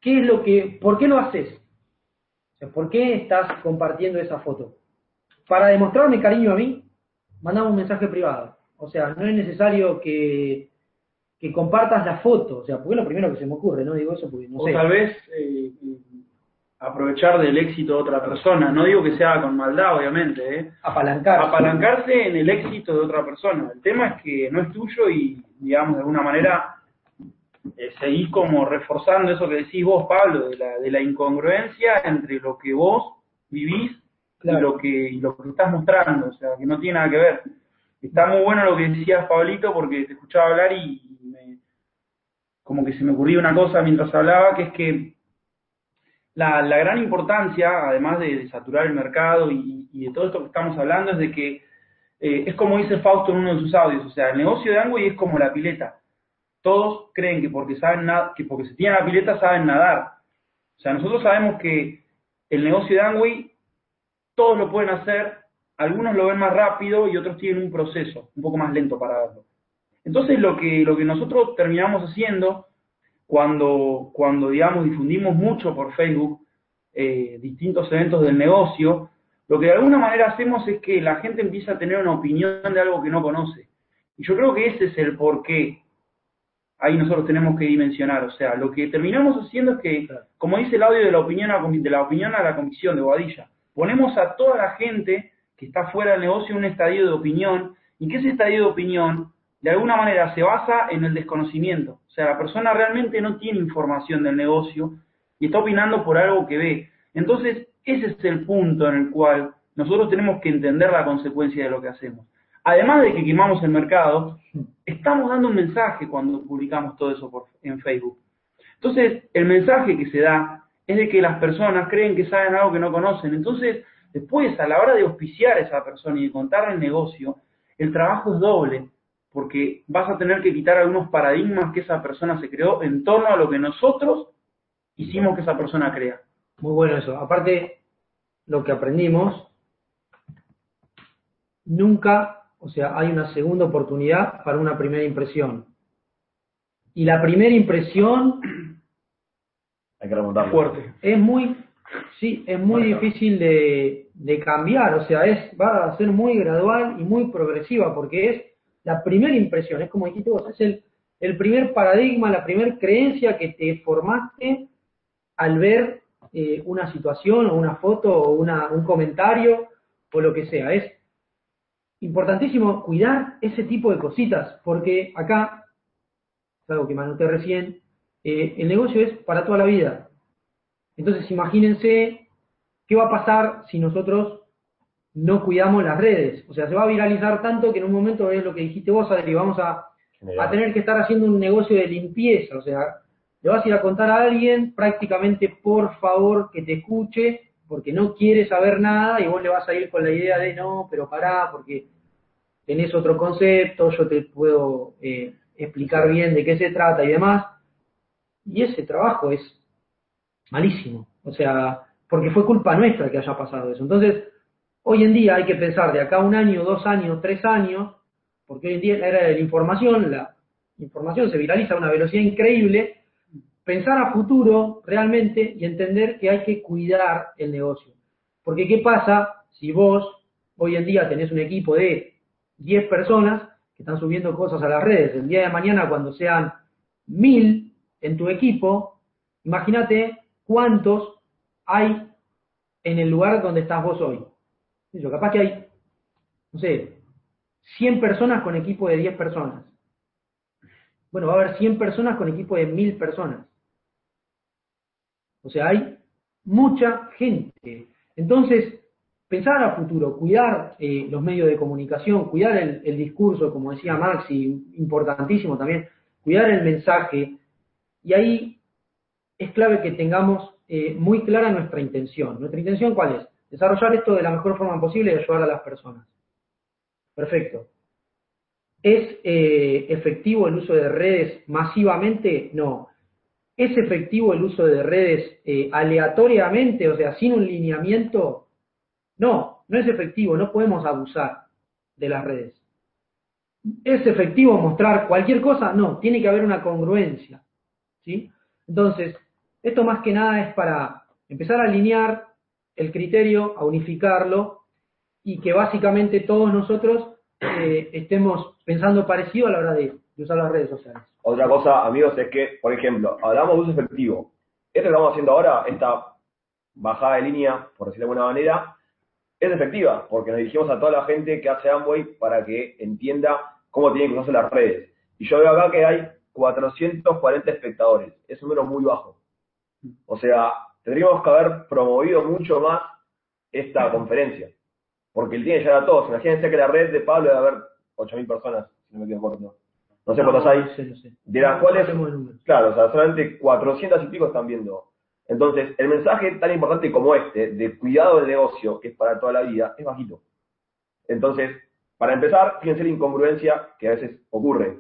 qué es lo que, por qué lo haces? O sea, ¿por qué estás compartiendo esa foto? Para demostrarme cariño a mí, mandamos un mensaje privado. O sea, no es necesario que, que compartas la foto. O sea, porque es lo primero que se me ocurre, ¿no? Digo eso porque no o sé. tal vez eh, aprovechar del éxito de otra persona. No digo que sea con maldad, obviamente, ¿eh? Apalancar. apalancarse en el éxito de otra persona. El tema es que no es tuyo y, digamos, de alguna manera eh, seguís como reforzando eso que decís vos, Pablo, de la, de la incongruencia entre lo que vos vivís Claro. y, lo que, y lo que estás mostrando, o sea, que no tiene nada que ver. Está muy bueno lo que decías, Pablito, porque te escuchaba hablar y me- como que se me ocurrió una cosa mientras hablaba, que es que la, gran importancia, además de, saturar el mercado y, y de todo esto que estamos hablando, es de que eh, es como dice Fausto en uno de sus audios, o sea, el negocio de Amway es como la pileta. Todos creen que porque saben que porque se tienen la pileta saben nadar. O sea, nosotros sabemos que el negocio de Amway todos lo pueden hacer, algunos lo ven más rápido y otros tienen un proceso un poco más lento para verlo. Entonces lo que, lo que nosotros terminamos haciendo cuando, cuando digamos, difundimos mucho por Facebook eh, distintos eventos del negocio, lo que de alguna manera hacemos es que la gente empieza a tener una opinión de algo que no conoce. Y yo creo que ese es el porqué. Ahí nosotros tenemos que dimensionar. O sea, lo que terminamos haciendo es que, como dice el audio de la opinión a, de la opinión a la convicción de Boadilla, ponemos a toda la gente que está fuera del negocio en un estadio de opinión y que ese estadio de opinión de alguna manera se basa en el desconocimiento. O sea, la persona realmente no tiene información del negocio y está opinando por algo que ve. Entonces, ese es el punto en el cual nosotros tenemos que entender la consecuencia de lo que hacemos. Además de que quemamos el mercado, estamos dando un mensaje cuando publicamos todo eso en Facebook. Entonces, el mensaje que se da es de que las personas creen que saben algo que no conocen. Entonces, después, a la hora de auspiciar a esa persona y de contarle el negocio, el trabajo es doble, porque vas a tener que quitar algunos paradigmas que esa persona se creó en torno a lo que nosotros hicimos que esa persona crea. Muy bueno eso. Aparte, lo que aprendimos, nunca, o sea, hay una segunda oportunidad para una primera impresión. Y la primera impresión <clears throat> Hay que remontarlo. Fuerte. es muy, sí, es muy difícil de, de cambiar, o sea, es, va a ser muy gradual y muy progresiva, porque es la primera impresión, es como dijiste vos, es el, el primer paradigma, la primera creencia que te formaste al ver eh, una situación o una foto o una, un comentario o lo que sea. Es importantísimo cuidar ese tipo de cositas, porque acá, es algo que me anoté recién, eh, el negocio es para toda la vida. Entonces imagínense qué va a pasar si nosotros no cuidamos las redes. O sea, se va a viralizar tanto que en un momento es lo que dijiste vos, Adri, vamos a, a tener que estar haciendo un negocio de limpieza. O sea, le vas a ir a contar a alguien prácticamente por favor que te escuche, porque no quiere saber nada y vos le vas a ir con la idea de no, pero pará, porque tenés otro concepto, yo te puedo eh, explicar bien de qué se trata y demás. Y ese trabajo es malísimo. O sea, porque fue culpa nuestra que haya pasado eso. Entonces, hoy en día hay que pensar de acá un año, dos años, tres años, porque hoy en día era de la información, la información se viraliza a una velocidad increíble, pensar a futuro realmente y entender que hay que cuidar el negocio. Porque ¿qué pasa si vos hoy en día tenés un equipo de 10 personas que están subiendo cosas a las redes? El día de mañana cuando sean mil en tu equipo, imagínate cuántos hay en el lugar donde estás vos hoy. Capaz que hay, no sé, 100 personas con equipo de 10 personas. Bueno, va a haber 100 personas con equipo de 1000 personas. O sea, hay mucha gente. Entonces, pensar a futuro, cuidar eh, los medios de comunicación, cuidar el, el, discurso, como decía Maxi, importantísimo también, cuidar el mensaje, y ahí es clave que tengamos eh, muy clara nuestra intención. ¿Nuestra intención cuál es? Desarrollar esto de la mejor forma posible y ayudar a las personas. Perfecto. ¿Es eh, efectivo el uso de redes masivamente? No. ¿Es efectivo el uso de redes eh, aleatoriamente, o sea, sin un lineamiento? No, no es efectivo, no podemos abusar de las redes. ¿Es efectivo mostrar cualquier cosa? No, tiene que haber una congruencia. ¿sí? Entonces, esto más que nada es para empezar a alinear el criterio, a unificarlo y que básicamente todos nosotros eh, estemos pensando parecido a la hora de, usar las redes sociales. Otra cosa, amigos, es que, por ejemplo, hablamos de uso efectivo. Esto que estamos haciendo ahora, esta bajada de línea, por decirlo de alguna manera, es efectiva, porque nos dirigimos a toda la gente que hace Amway para que entienda cómo tienen que usarse las redes. Y yo veo acá que hay 440 espectadores. Es un número muy bajo. O sea, tendríamos que haber promovido mucho más esta <laughs> conferencia. Porque el tiene ya a todos. Imagínense que la red de Pablo debe haber 8.000 personas, si no me equivoco. No sé cuántas hay. De las cuales, claro, o sea, solamente 400 y pico están viendo. Entonces, el mensaje tan importante como este, de cuidado del negocio, que es para toda la vida, es bajito. Entonces, para empezar, fíjense la incongruencia que a veces ocurre.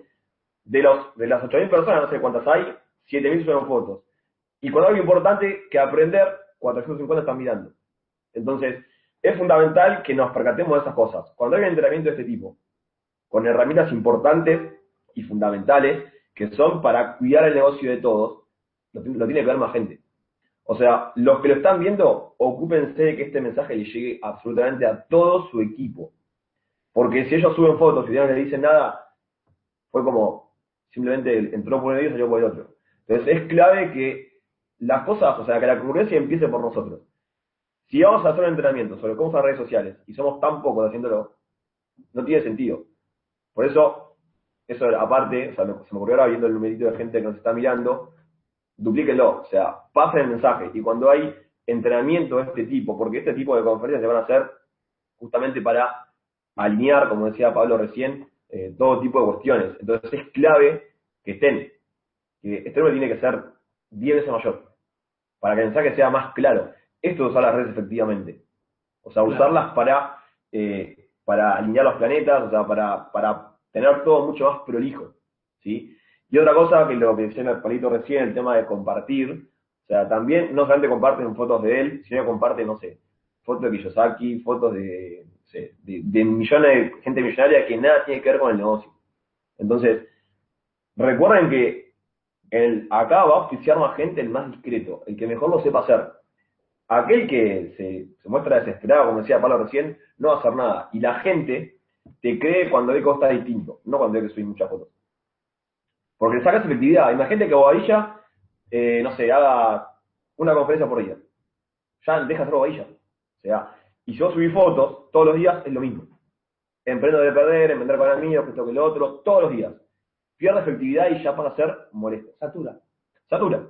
De, los, de las 8.000 personas, no sé cuántas hay, 7.000 son fotos. Y hay algo importante que aprender, 450 están mirando. Entonces, es fundamental que nos percatemos de esas cosas. Cuando hay un entrenamiento de este tipo, con herramientas importantes y fundamentales, que son para cuidar el negocio de todos, lo, tiene que ver más gente. O sea, los que lo están viendo, ocúpense de que este mensaje le llegue absolutamente a todo su equipo. Porque si ellos suben fotos y no les dicen nada, fue como simplemente entró por uno y salió por el otro. Entonces es clave que las cosas, o sea, que la concurrencia empiece por nosotros. Si vamos a hacer un entrenamiento sobre cómo usar redes sociales y somos tan pocos haciéndolo, no tiene sentido. Por eso, eso aparte, o sea, se me ocurrió ahora viendo el numerito de gente que nos está mirando, duplíquenlo, o sea, pasen el mensaje. Y cuando hay entrenamiento de este tipo, porque este tipo de conferencias se van a hacer justamente para alinear, como decía Pablo recién, eh, todo tipo de cuestiones. Entonces es clave que estén, que este número tiene que ser 10 veces mayor, para que el mensaje sea más claro. Esto es usar las redes efectivamente. O sea, usarlas para, eh, para alinear los planetas, o sea, para, para tener todo mucho más prolijo. ¿sí? Y otra cosa que lo que decía el palito recién, el tema de compartir, o sea, también no solamente comparten fotos de él, sino que comparten, no sé, fotos de Kiyosaki, fotos de, de, millones de gente millonaria que nada tiene que ver con el negocio. Entonces, recuerden que el, acá va a oficiar más gente el más discreto, el que mejor lo sepa hacer. Aquel que se, muestra desesperado, como decía Pablo recién, no va a hacer nada. Y la gente te cree cuando ve que vos distinto, no cuando ve que subís muchas fotos. Porque sacas efectividad. Imagínate que Bobadilla, eh, no sé, haga una conferencia por día. Ya deja de hacer Bobadilla. O sea, y si vos subís fotos todos los días, es lo mismo. Emprendo de perder, emprender mío, que esto que lo otro, todos los días. Pierde efectividad y ya pasa a ser molesto. Satura. Satura.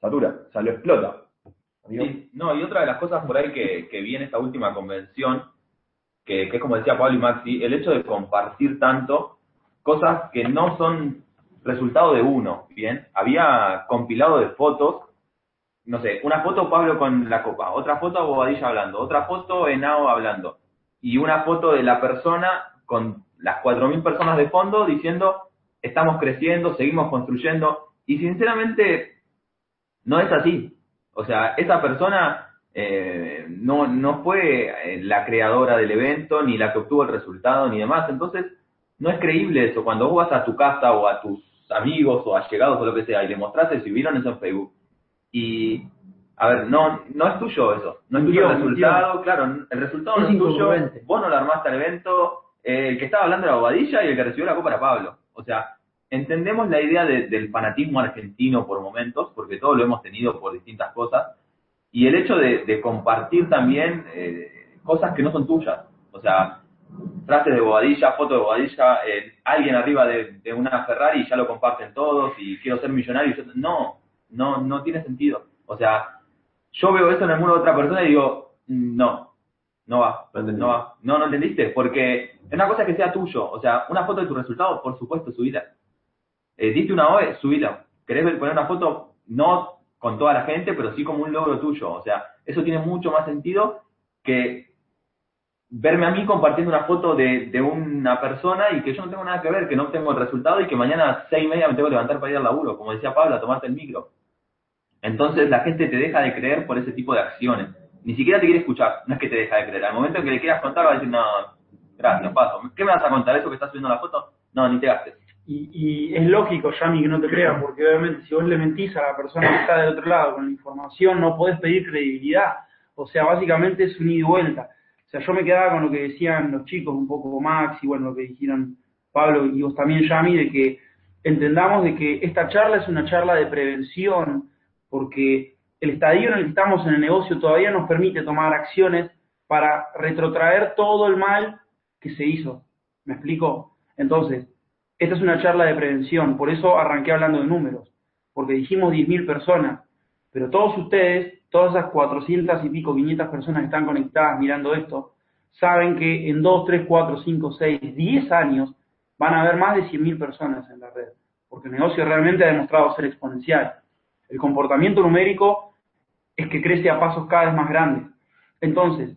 Satura. O sea, lo explota. no, y otra de las cosas por ahí que, que vi en esta última convención, que, que es como decía Pablo y Maxi, el hecho de compartir tanto cosas que no son resultado de uno, ¿bien? Había compilado de fotos no sé, una foto Pablo con la copa, otra foto Bobadilla hablando, otra foto Enao hablando, y una foto de la persona con las 4.000 personas de fondo diciendo, estamos creciendo, seguimos construyendo, y sinceramente no es así. O sea, esa persona eh, no, no fue eh, la creadora del evento, ni la que obtuvo el resultado, ni demás. Entonces, no es creíble eso. Cuando vos vas a tu casa o a tus amigos o allegados o lo que sea y le mostraste si vieron eso en Facebook y, a ver, no, no es tuyo eso. No es tuyo el resultado, claro, el resultado no es tuyo. Vos no lo armaste al evento. Eh, el que estaba hablando era Bobadilla y el que recibió la copa era Pablo. O sea, entendemos la idea del fanatismo argentino por momentos, porque todos lo hemos tenido por distintas cosas, y el hecho de, compartir también eh, cosas que no son tuyas. O sea, frases de Bobadilla, foto de Bobadilla, eh, alguien arriba de, una Ferrari y ya lo comparten todos y quiero ser millonario. yo- no, no, no tiene sentido. O sea, yo veo esto en el muro de otra persona y digo, "Mm, no, no va, No va. No, no entendiste, porque es una cosa que sea tuyo. O sea, una foto de tu resultado, por supuesto, subida. Eh, diste una OE, subida. ¿Querés poner una foto? No con toda la gente, pero sí como un logro tuyo. O sea, eso tiene mucho más sentido que verme a mí compartiendo una foto de, de una persona y que yo no tengo nada que ver, que no tengo el resultado y que mañana a seis y media me tengo que levantar para ir al laburo, como decía Pablo, a tomarte el micro. Entonces la gente te deja de creer por ese tipo de acciones. Ni siquiera te quiere escuchar, no es que te deja de creer. Al momento en que le quieras contar va a decir, no, gracias, paso. ¿Qué me vas a contar? ¿Eso que estás subiendo la foto? No, ni te gastes. Y, y es lógico, Yami, que no te crean, porque obviamente si vos le mentís a la persona que está del otro lado con la información, no podés pedir credibilidad. O sea, básicamente es un ida y vuelta. O sea, yo me quedaba con lo que decían los chicos, un poco Max, y bueno, lo que dijeron Pablo y vos también, Yami, de que entendamos de que esta charla es una charla de prevención, porque el estadio en el que estamos en el negocio todavía nos permite tomar acciones para retrotraer todo el mal que se hizo. ¿Me explico? Entonces, esta es una charla de prevención, por eso arranqué hablando de números, porque dijimos 10.000 personas, pero todos ustedes, todas esas 400 y pico, 500 personas que están conectadas mirando esto, saben que en 2, 3, 4, 5, 6, 10 años van a haber más de 100.000 personas en la red, porque el negocio realmente ha demostrado ser exponencial. El comportamiento numérico es que crece a pasos cada vez más grandes. Entonces,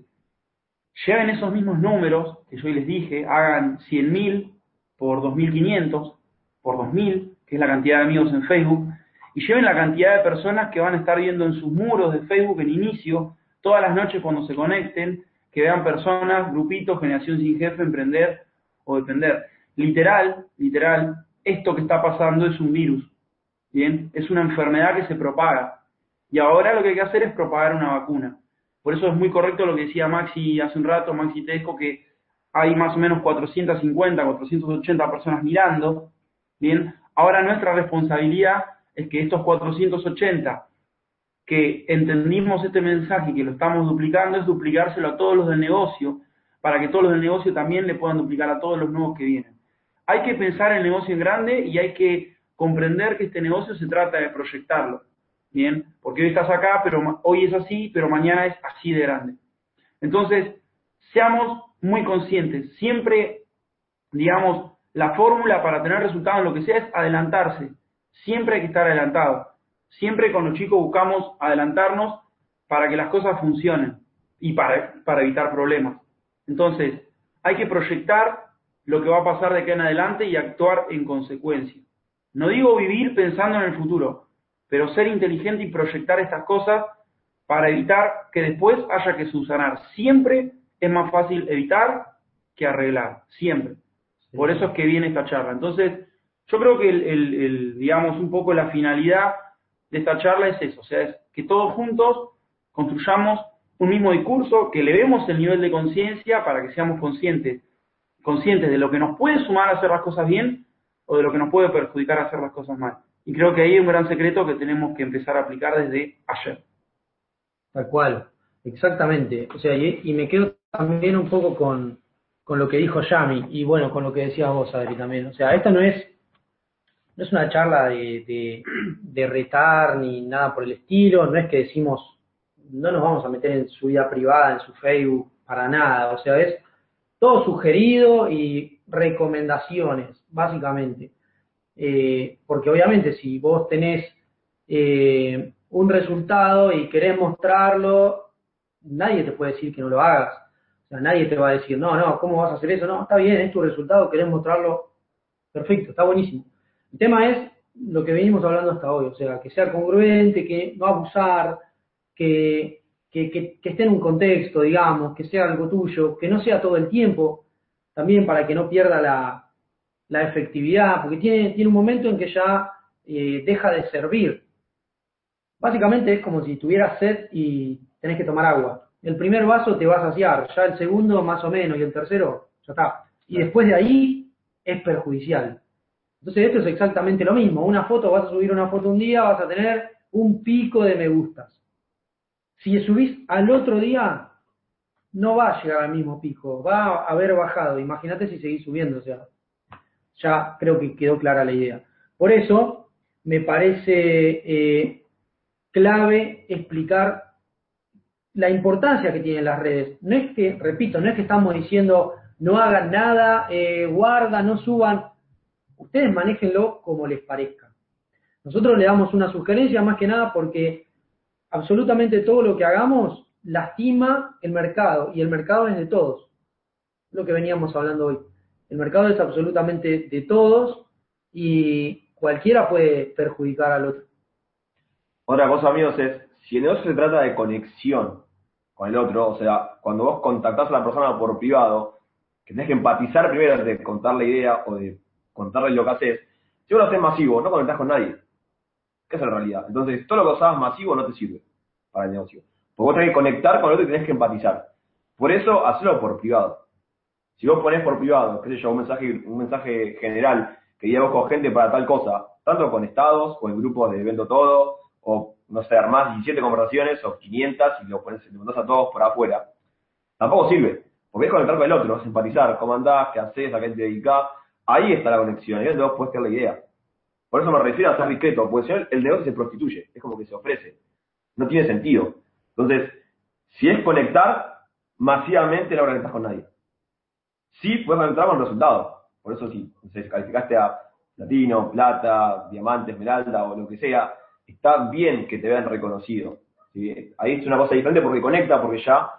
lleven esos mismos números que yo les dije, hagan 100.000 por 2.500, por 2.000, que es la cantidad de amigos en Facebook, y lleven la cantidad de personas que van a estar viendo en sus muros de Facebook en inicio, todas las noches cuando se conecten, que vean personas, grupitos, generación sin jefe, emprender o depender. Literal, literal, esto que está pasando es un virus, ¿bien? Es una enfermedad que se propaga. Y ahora lo que hay que hacer es propagar una vacuna. Por eso es muy correcto lo que decía Maxi hace un rato, Maxi Tesco, que hay más o menos 450, 480 personas mirando. Bien, ahora nuestra responsabilidad es que estos 480 que entendimos este mensaje y que lo estamos duplicando es duplicárselo a todos los del negocio para que todos los del negocio también le puedan duplicar a todos los nuevos que vienen. Hay que pensar el negocio en grande y hay que comprender que este negocio se trata de proyectarlo. Bien, porque hoy estás acá, pero hoy es así, pero mañana es así de grande. Entonces, seamos muy conscientes. Siempre, digamos, la fórmula para tener resultados en lo que sea es adelantarse. Siempre hay que estar adelantado. Siempre con los chicos buscamos adelantarnos para que las cosas funcionen y para, para evitar problemas. Entonces, hay que proyectar lo que va a pasar de aquí en adelante y actuar en consecuencia. No digo vivir pensando en el futuro, pero ser inteligente y proyectar estas cosas para evitar que después haya que subsanar. Siempre es más fácil evitar que arreglar, siempre. Por eso es que viene esta charla. Entonces, yo creo que el, el- el, digamos, un poco la finalidad de esta charla es eso, o sea, es que todos juntos construyamos un mismo discurso, que elevemos el nivel de conciencia para que seamos conscientes, conscientes de lo que nos puede sumar a hacer las cosas bien o de lo que nos puede perjudicar hacer las cosas mal. Y creo que ahí hay un gran secreto que tenemos que empezar a aplicar desde ayer. Tal cual, exactamente. O sea, y, me quedo también un poco con, con lo que dijo Yami y bueno, con lo que decías vos, Adri, también. O sea, esta no es, no es una charla de, de retar ni nada por el estilo, no es que decimos, no nos vamos a meter en su vida privada, en su Facebook, para nada. O sea, es todo sugerido y recomendaciones, básicamente. Eh, porque obviamente si vos tenés eh, un resultado y querés mostrarlo, nadie te puede decir que no lo hagas. O sea, nadie te va a decir, no, no, ¿cómo vas a hacer eso? No, está bien, es tu resultado, querés mostrarlo. Perfecto, está buenísimo. El tema es lo que venimos hablando hasta hoy, o sea, que sea congruente, que no abusar, que, que, que, que esté en un contexto, digamos, que sea algo tuyo, que no sea todo el tiempo, también para que no pierda la, la efectividad, porque tiene, tiene un momento en que ya eh, deja de servir. Básicamente es como si tuvieras sed y tenés que tomar agua. El primer vaso te va a saciar, ya el segundo más o menos y el tercero ya está. Y después de ahí es perjudicial. Entonces esto es exactamente lo mismo. Una foto, vas a subir una foto un día, vas a tener un pico de me gustas. Si subís al otro día, no va a llegar al mismo pico, va a haber bajado. Imagínate si seguís subiendo, o sea, ya creo que quedó clara la idea. Por eso me parece eh, clave explicar la importancia que tienen las redes. No es que, repito, no es que estamos diciendo no hagan nada, eh, guarda, no suban. Ustedes manéjenlo como les parezca. Nosotros le damos una sugerencia más que nada porque absolutamente todo lo que hagamos lastima el mercado y el mercado es de todos. Lo que veníamos hablando hoy. El mercado es absolutamente de todos y cualquiera puede perjudicar al otro. Otra cosa, amigos, es, si el negocio se trata de conexión con el otro, o sea, cuando vos contactás a la persona por privado, que tenés que empatizar primero de contar la idea o de contarle lo que haces, si vos lo haces masivo, no conectás con nadie. ¿Qué es la realidad? Entonces, todo lo que usabas masivo no te sirve para el negocio. Porque vos tenés que conectar con el otro y tenés que empatizar. Por eso, hacelo por privado. Si vos ponés por privado, qué sé yo, un mensaje, un mensaje general que llevas con gente para tal cosa, tanto con estados o en grupos de evento todo, o no sé, armás 17 conversaciones o 500 y lo pones, le mandás a todos por afuera, tampoco sirve. Porque es conectar con el otro, empatizar, cómo andás, qué haces, a qué te dedicás. Ahí está la conexión, y ahí vos puedes tener la idea. Por eso me refiero a ser discreto, porque si no el negocio se prostituye, es como que se ofrece. No tiene sentido. Entonces, si es conectar, masivamente no conectás con nadie. Sí puedes conectar con resultados. Por eso sí, si calificaste a platino, plata, diamante, esmeralda o lo que sea, está bien que te vean reconocido. Ahí es una cosa diferente porque conecta, porque ya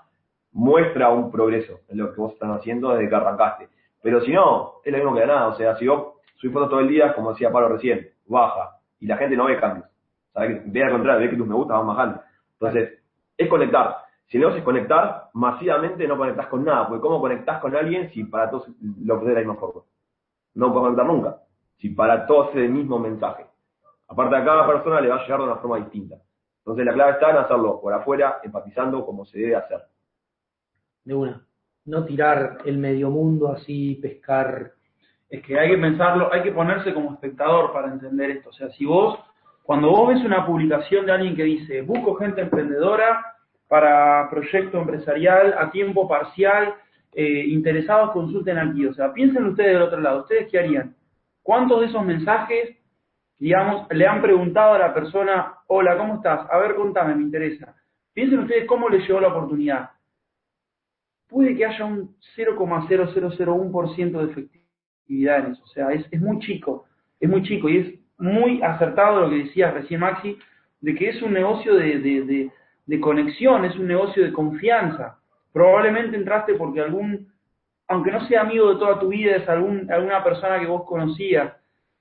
muestra un progreso en lo que vos estás haciendo desde que arrancaste. Pero si no, es lo mismo que nada. O sea, si vos subís fotos todo el día, como decía Pablo recién, baja, y la gente no ve cambios. Ve al contrario, ve que tus me gustas van bajando. Entonces, es conectar. Si no es conectar, masivamente no conectás con nada, porque ¿cómo conectás con alguien si para todos lo que de la misma forma? No puedes conectar nunca, si para todos es el mismo mensaje. Aparte a cada persona le va a llegar de una forma distinta. Entonces la clave está en hacerlo por afuera, empatizando como se debe hacer. De una. No tirar el medio mundo así, pescar. Es que hay que pensarlo, hay que ponerse como espectador para entender esto. O sea, si vos, cuando vos ves una publicación de alguien que dice, busco gente emprendedora para proyecto empresarial a tiempo parcial, eh, interesados consulten aquí. O sea, piensen ustedes del otro lado, ¿ustedes qué harían? ¿Cuántos de esos mensajes digamos, le han preguntado a la persona, hola, ¿cómo estás? A ver, contame, me interesa. Piensen ustedes cómo les llegó la oportunidad. Puede que haya un 0,0001% de efectividad en eso. O sea, es, es muy chico, es muy chico y es muy acertado lo que decía recién Maxi, de que es un negocio de, conexión, es un negocio de confianza. Probablemente entraste porque algún, aunque no sea amigo de toda tu vida, es algún, alguna persona que vos conocías,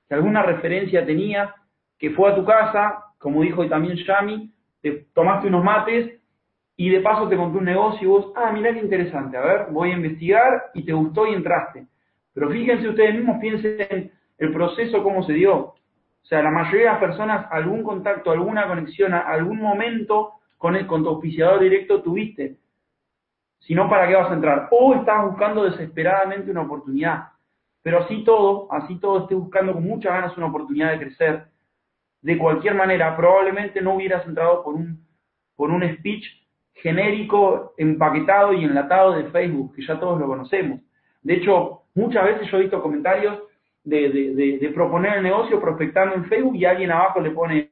que alguna referencia tenía, que fue a tu casa, como dijo también Yami, te tomaste unos mates y de paso te contó un negocio y vos, ah, mirá qué interesante, a ver, voy a investigar y te gustó y entraste. Pero fíjense ustedes mismos, piensen el proceso, cómo se dio. O sea, la mayoría de las personas, algún contacto, alguna conexión, algún momento con, el, con tu auspiciador directo tuviste. Si no, ¿para qué vas a entrar? O estás buscando desesperadamente una oportunidad. Pero así todo, así todo esté buscando con muchas ganas una oportunidad de crecer, de cualquier manera, probablemente no hubieras entrado por un, un speech genérico, empaquetado y enlatado de Facebook, que ya todos lo conocemos. De hecho, muchas veces yo he visto comentarios de, de, proponer el negocio prospectando en Facebook y alguien abajo le pone,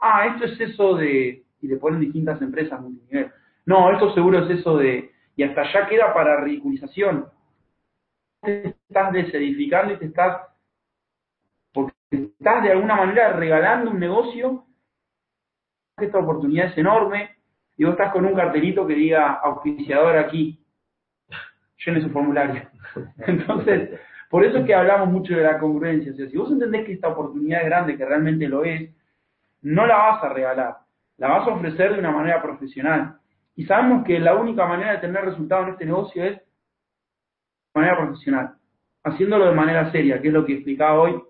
ah, esto es eso de, y le ponen distintas empresas multinivel. No, esto seguro es eso de, y hasta ya queda para ridiculización te estás desedificando y te estás, porque estás de alguna manera regalando un negocio, esta oportunidad es enorme, y vos estás con un cartelito que diga auspiciador aquí, llene su formulario. <laughs> Entonces, por eso es que hablamos mucho de la congruencia. O sea, si vos entendés que esta oportunidad es grande, que realmente lo es, no la vas a regalar, la vas a ofrecer de una manera profesional. Y sabemos que la única manera de tener resultado en este negocio es manera profesional, haciéndolo de manera seria, que es lo que explicaba hoy,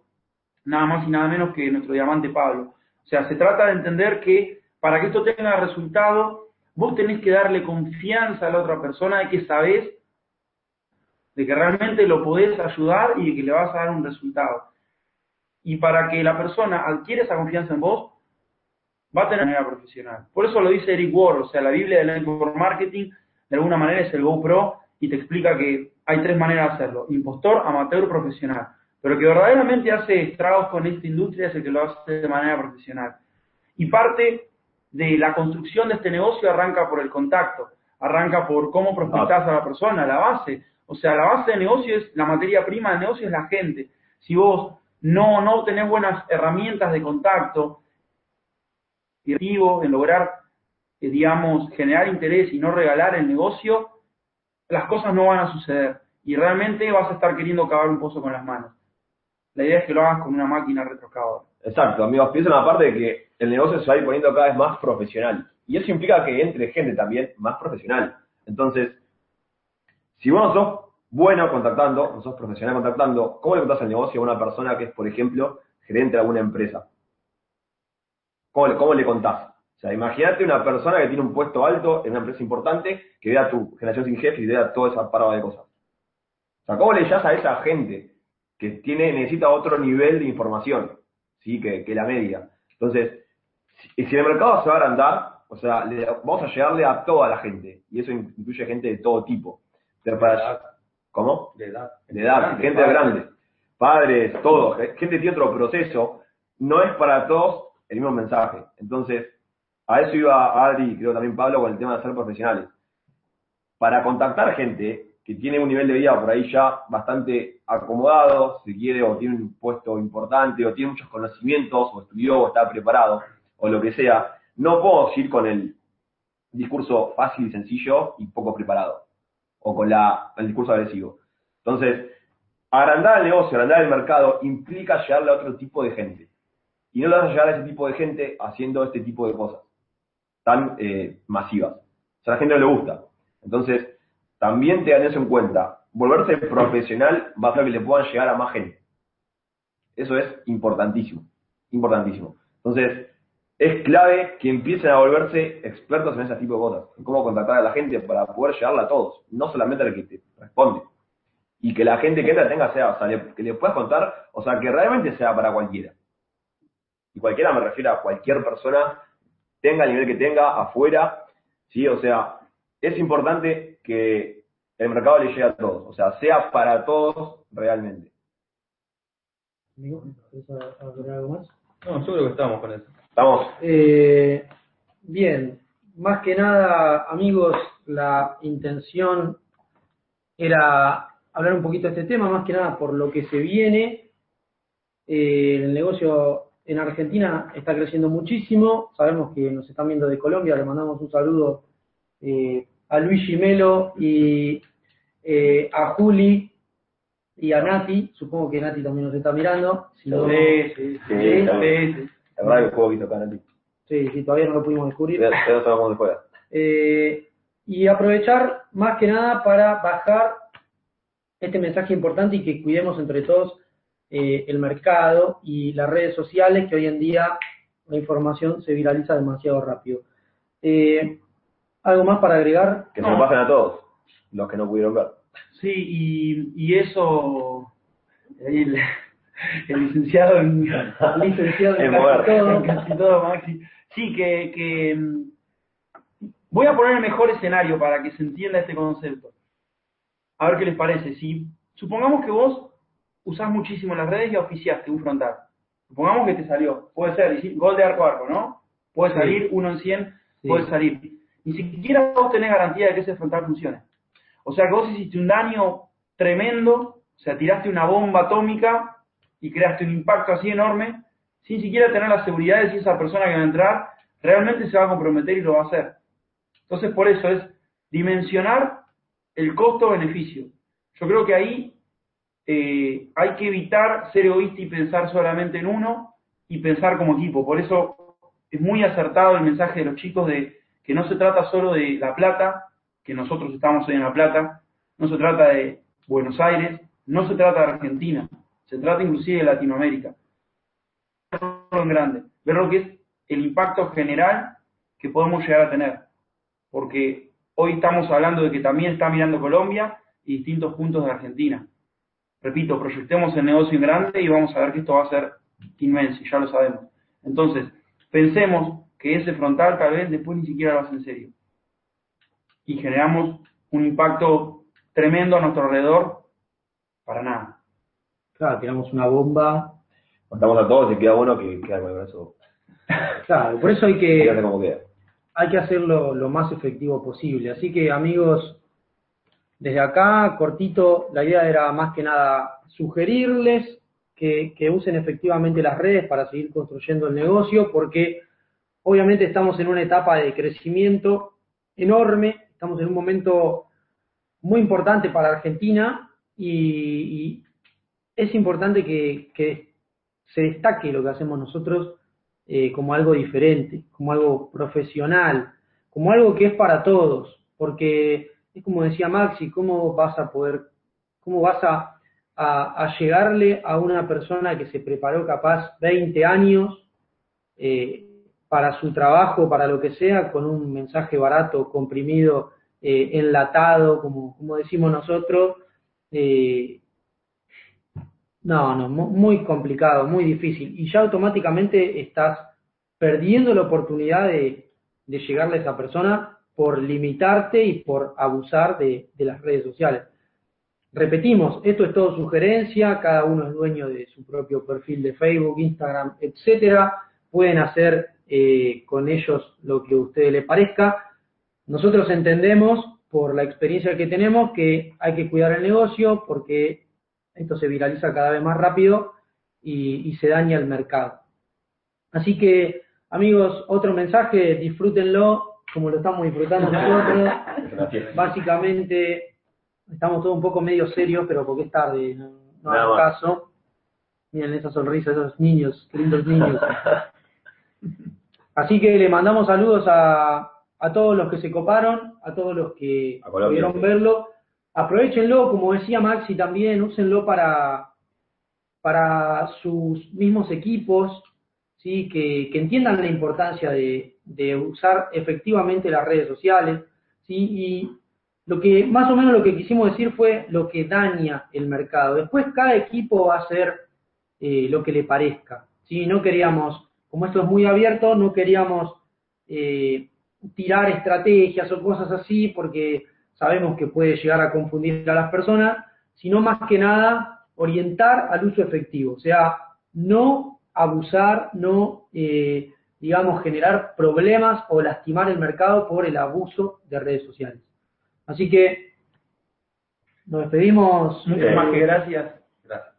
nada más y nada menos que nuestro diamante Pablo. O sea, se trata de entender que para que esto tenga resultado, vos tenés que darle confianza a la otra persona de que sabés de que realmente lo podés ayudar y de que le vas a dar un resultado. Y para que la persona adquiera esa confianza en vos, va a tener manera profesional. Por eso lo dice Eric Ward, o sea, la Biblia del network marketing de alguna manera es el GoPro y te explica que hay tres maneras de hacerlo, impostor, amateur, profesional. Pero que verdaderamente hace estragos con esta industria es el que lo hace de manera profesional. Y parte de la construcción de este negocio arranca por el contacto, arranca por cómo prospectas a la persona, la base. O sea, la base del negocio es, la materia prima del negocio es la gente. Si vos no, no tenés buenas herramientas de contacto, en lograr, eh, digamos, generar interés y no regalar el negocio, las cosas no van a suceder. Y realmente vas a estar queriendo cavar un pozo con las manos. La idea es que lo hagas con una máquina retrocavadora. Exacto, amigos, piensen aparte de que el negocio se va a ir poniendo cada vez más profesional. Y eso implica que entre gente también más profesional. Entonces, si vos no sos bueno contactando, no sos profesional contactando, ¿cómo le contás el negocio a una persona que es, por ejemplo, gerente de alguna empresa? ¿Cómo le, cómo le contás? O sea, imagínate una persona que tiene un puesto alto en una empresa importante, que vea tu generación sin jefe y vea toda esa parada de cosas. O sea, ¿cómo le llamas a esa gente que tiene, necesita otro nivel de información, ¿sí? Que, que la media. Entonces, si, si el mercado se va a agrandar, o sea, le- vamos a llegarle a toda la gente, y eso incluye gente de todo tipo. Para- ¿Cómo? De edad. de edad, gente grande, padres, todos, gente que tiene otro proceso, no es para todos el mismo mensaje. Entonces, a eso iba Adri y creo también Pablo con el tema de ser profesionales. Para contactar gente que tiene un nivel de vida por ahí ya bastante acomodado, si quiere, o tiene un puesto importante, o tiene muchos conocimientos, o estudió, o está preparado, o lo que sea, no puedo ir con el discurso fácil y sencillo y poco preparado o con la, el discurso agresivo. Entonces, agrandar el negocio, agrandar el mercado, implica llegarle a otro tipo de gente. Y no le vas a llegar a ese tipo de gente haciendo este tipo de cosas tan eh, masivas. O sea, a la gente no le gusta. Entonces, también tengan eso en cuenta. Volverse profesional va a hacer que le puedan llegar a más gente. Eso es importantísimo. Importantísimo. Entonces, es clave que empiecen a volverse expertos en ese tipo de cosas, en cómo contactar a la gente para poder llegarla a todos, no solamente al que te responde. Y que la gente que entra tenga, sea, o sea, le- que le puedas contar, o sea, que realmente sea para cualquiera. Y cualquiera me refiero a cualquier persona, tenga el nivel que tenga, afuera, ¿sí? O sea, es importante que el mercado le llegue a todos, o sea, sea para todos realmente. Amigo, ¿querés agregar algo más? No, yo creo que estamos con eso. Estamos, Eh, bien, más que nada, amigos, la intención era hablar un poquito de este tema, más que nada por lo que se viene. Eh, el negocio en Argentina está creciendo muchísimo. Sabemos que nos están viendo de Colombia. Le mandamos un saludo eh, a Luis Melo y eh, a Juli y a Nati. Supongo que Nati también nos está mirando. Si no- Sí, sí, sí. La verdad que el juego visto acá en el sí, sí, todavía no lo pudimos descubrir. Ya ya no sabemos se juega. Eh, y aprovechar más que nada para bajar este mensaje importante y que cuidemos entre todos eh, el mercado y las redes sociales, que hoy en día la información se viraliza demasiado rápido. Eh, ¿Algo más para agregar? Que se No. lo pasen a todos, los que no pudieron ver. Sí, y, y eso, el, el licenciado en, Licenciado en casi todo. casi todo, Maxi. Sí, que, que mm, voy a poner el mejor escenario para que se entienda este concepto. A ver qué les parece. Si supongamos que vos usás muchísimo las redes y auspiciaste un frontal. Supongamos que te salió. Puede ser gol de arco a arco, ¿no? Puede Sí. salir uno en 100, Sí. puede salir. Ni siquiera vos tenés garantía de que ese frontal funcione. O sea que vos hiciste un daño tremendo, o sea, tiraste una bomba atómica y creaste un impacto así enorme, sin siquiera tener la seguridad de si esa persona que va a entrar realmente se va a comprometer y lo va a hacer. Entonces, por eso es dimensionar el costo-beneficio. Yo creo que ahí eh, hay que evitar ser egoísta y pensar solamente en uno y pensar como equipo. Por eso es muy acertado el mensaje de los chicos de que no se trata solo de La Plata, que nosotros estamos hoy en La Plata, no se trata de Buenos Aires, no se trata de Argentina, se trata inclusive de Latinoamérica. En grande, ver lo que es el impacto general que podemos llegar a tener. Porque hoy estamos hablando de que también está mirando Colombia y distintos puntos de Argentina. Repito, proyectemos el negocio en grande y vamos a ver que esto va a ser inmenso, ya lo sabemos. Entonces, pensemos que ese frontal tal vez después ni siquiera lo hace en serio. y generamos un impacto tremendo a nuestro alrededor, para nada. Claro, tiramos una bomba. Contamos a todos y queda bueno que queda con el brazo. <laughs> Claro, por eso hay que, queda. hay que hacerlo lo más efectivo posible. Así que, amigos, desde acá, cortito, la idea era más que nada sugerirles que, que usen efectivamente las redes para seguir construyendo el negocio, porque obviamente estamos en una etapa de crecimiento enorme, estamos en un momento muy importante para Argentina y, y es importante que, se destaque lo que hacemos nosotros eh, como algo diferente, como algo profesional, como algo que es para todos, porque es como decía Maxi, ¿cómo vas a poder, cómo vas a, llegarle a una persona que se preparó capaz 20 años eh, para su trabajo, para lo que sea, con un mensaje barato, comprimido, eh, enlatado, como, como decimos nosotros? eh, no, no, mu- muy complicado, muy difícil. Y ya automáticamente estás perdiendo la oportunidad de, llegarle a esa persona por limitarte y por abusar de, de las redes sociales. Repetimos, esto es todo sugerencia, cada uno es dueño de su propio perfil de Facebook, Instagram, etcétera. Pueden hacer eh, con ellos lo que a ustedes les parezca. Nosotros entendemos, por la experiencia que tenemos, que hay que cuidar el negocio porque esto se viraliza cada vez más rápido y, y se daña el mercado. Así que, amigos, otro mensaje, disfrútenlo como lo estamos disfrutando nosotros. Básicamente, estamos todos un poco medio serios, pero porque es tarde, no, no hago caso. Miren esa sonrisa, esos niños, lindos niños. <laughs> Así que le mandamos saludos a, a todos los que se coparon, a todos los que pudieron verlo. Aprovechenlo, como decía Maxi también, úsenlo para, para sus mismos equipos, ¿sí? que, entiendan la importancia de, de usar efectivamente las redes sociales. ¿sí? Y lo que más o menos lo que quisimos decir fue lo que daña el mercado. Después cada equipo va a hacer eh, lo que le parezca. ¿sí? No queríamos, como esto es muy abierto, no queríamos eh, tirar estrategias o cosas así porque sabemos que puede llegar a confundir a las personas, sino más que nada orientar al uso efectivo, o sea, no abusar, no, eh, digamos, generar problemas o lastimar el mercado por el abuso de redes sociales. Así que nos despedimos. Muchas Eh, más que gracias. Gracias.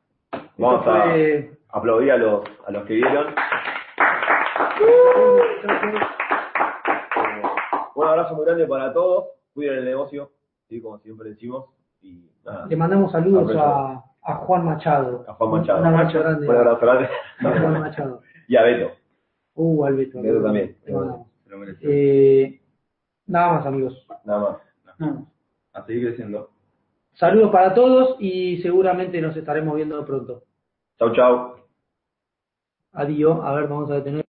Vamos a fue- aplaudir a los, a los que vieron. Un abrazo muy grande para todos. Cuiden el negocio, ¿sí? como siempre decimos. Y nada, Le mandamos saludos a, a Juan Machado. A Juan Machado. Un abrazo grande. un abrazo grande. a Juan Machado. <laughs> y a Beto. Uh, al Beto. Beto también. Eh, nada más, amigos. Nada más. No. A seguir creciendo. Saludos para todos y seguramente nos estaremos viendo pronto. Chau, chau. Adiós. A ver, vamos a detener.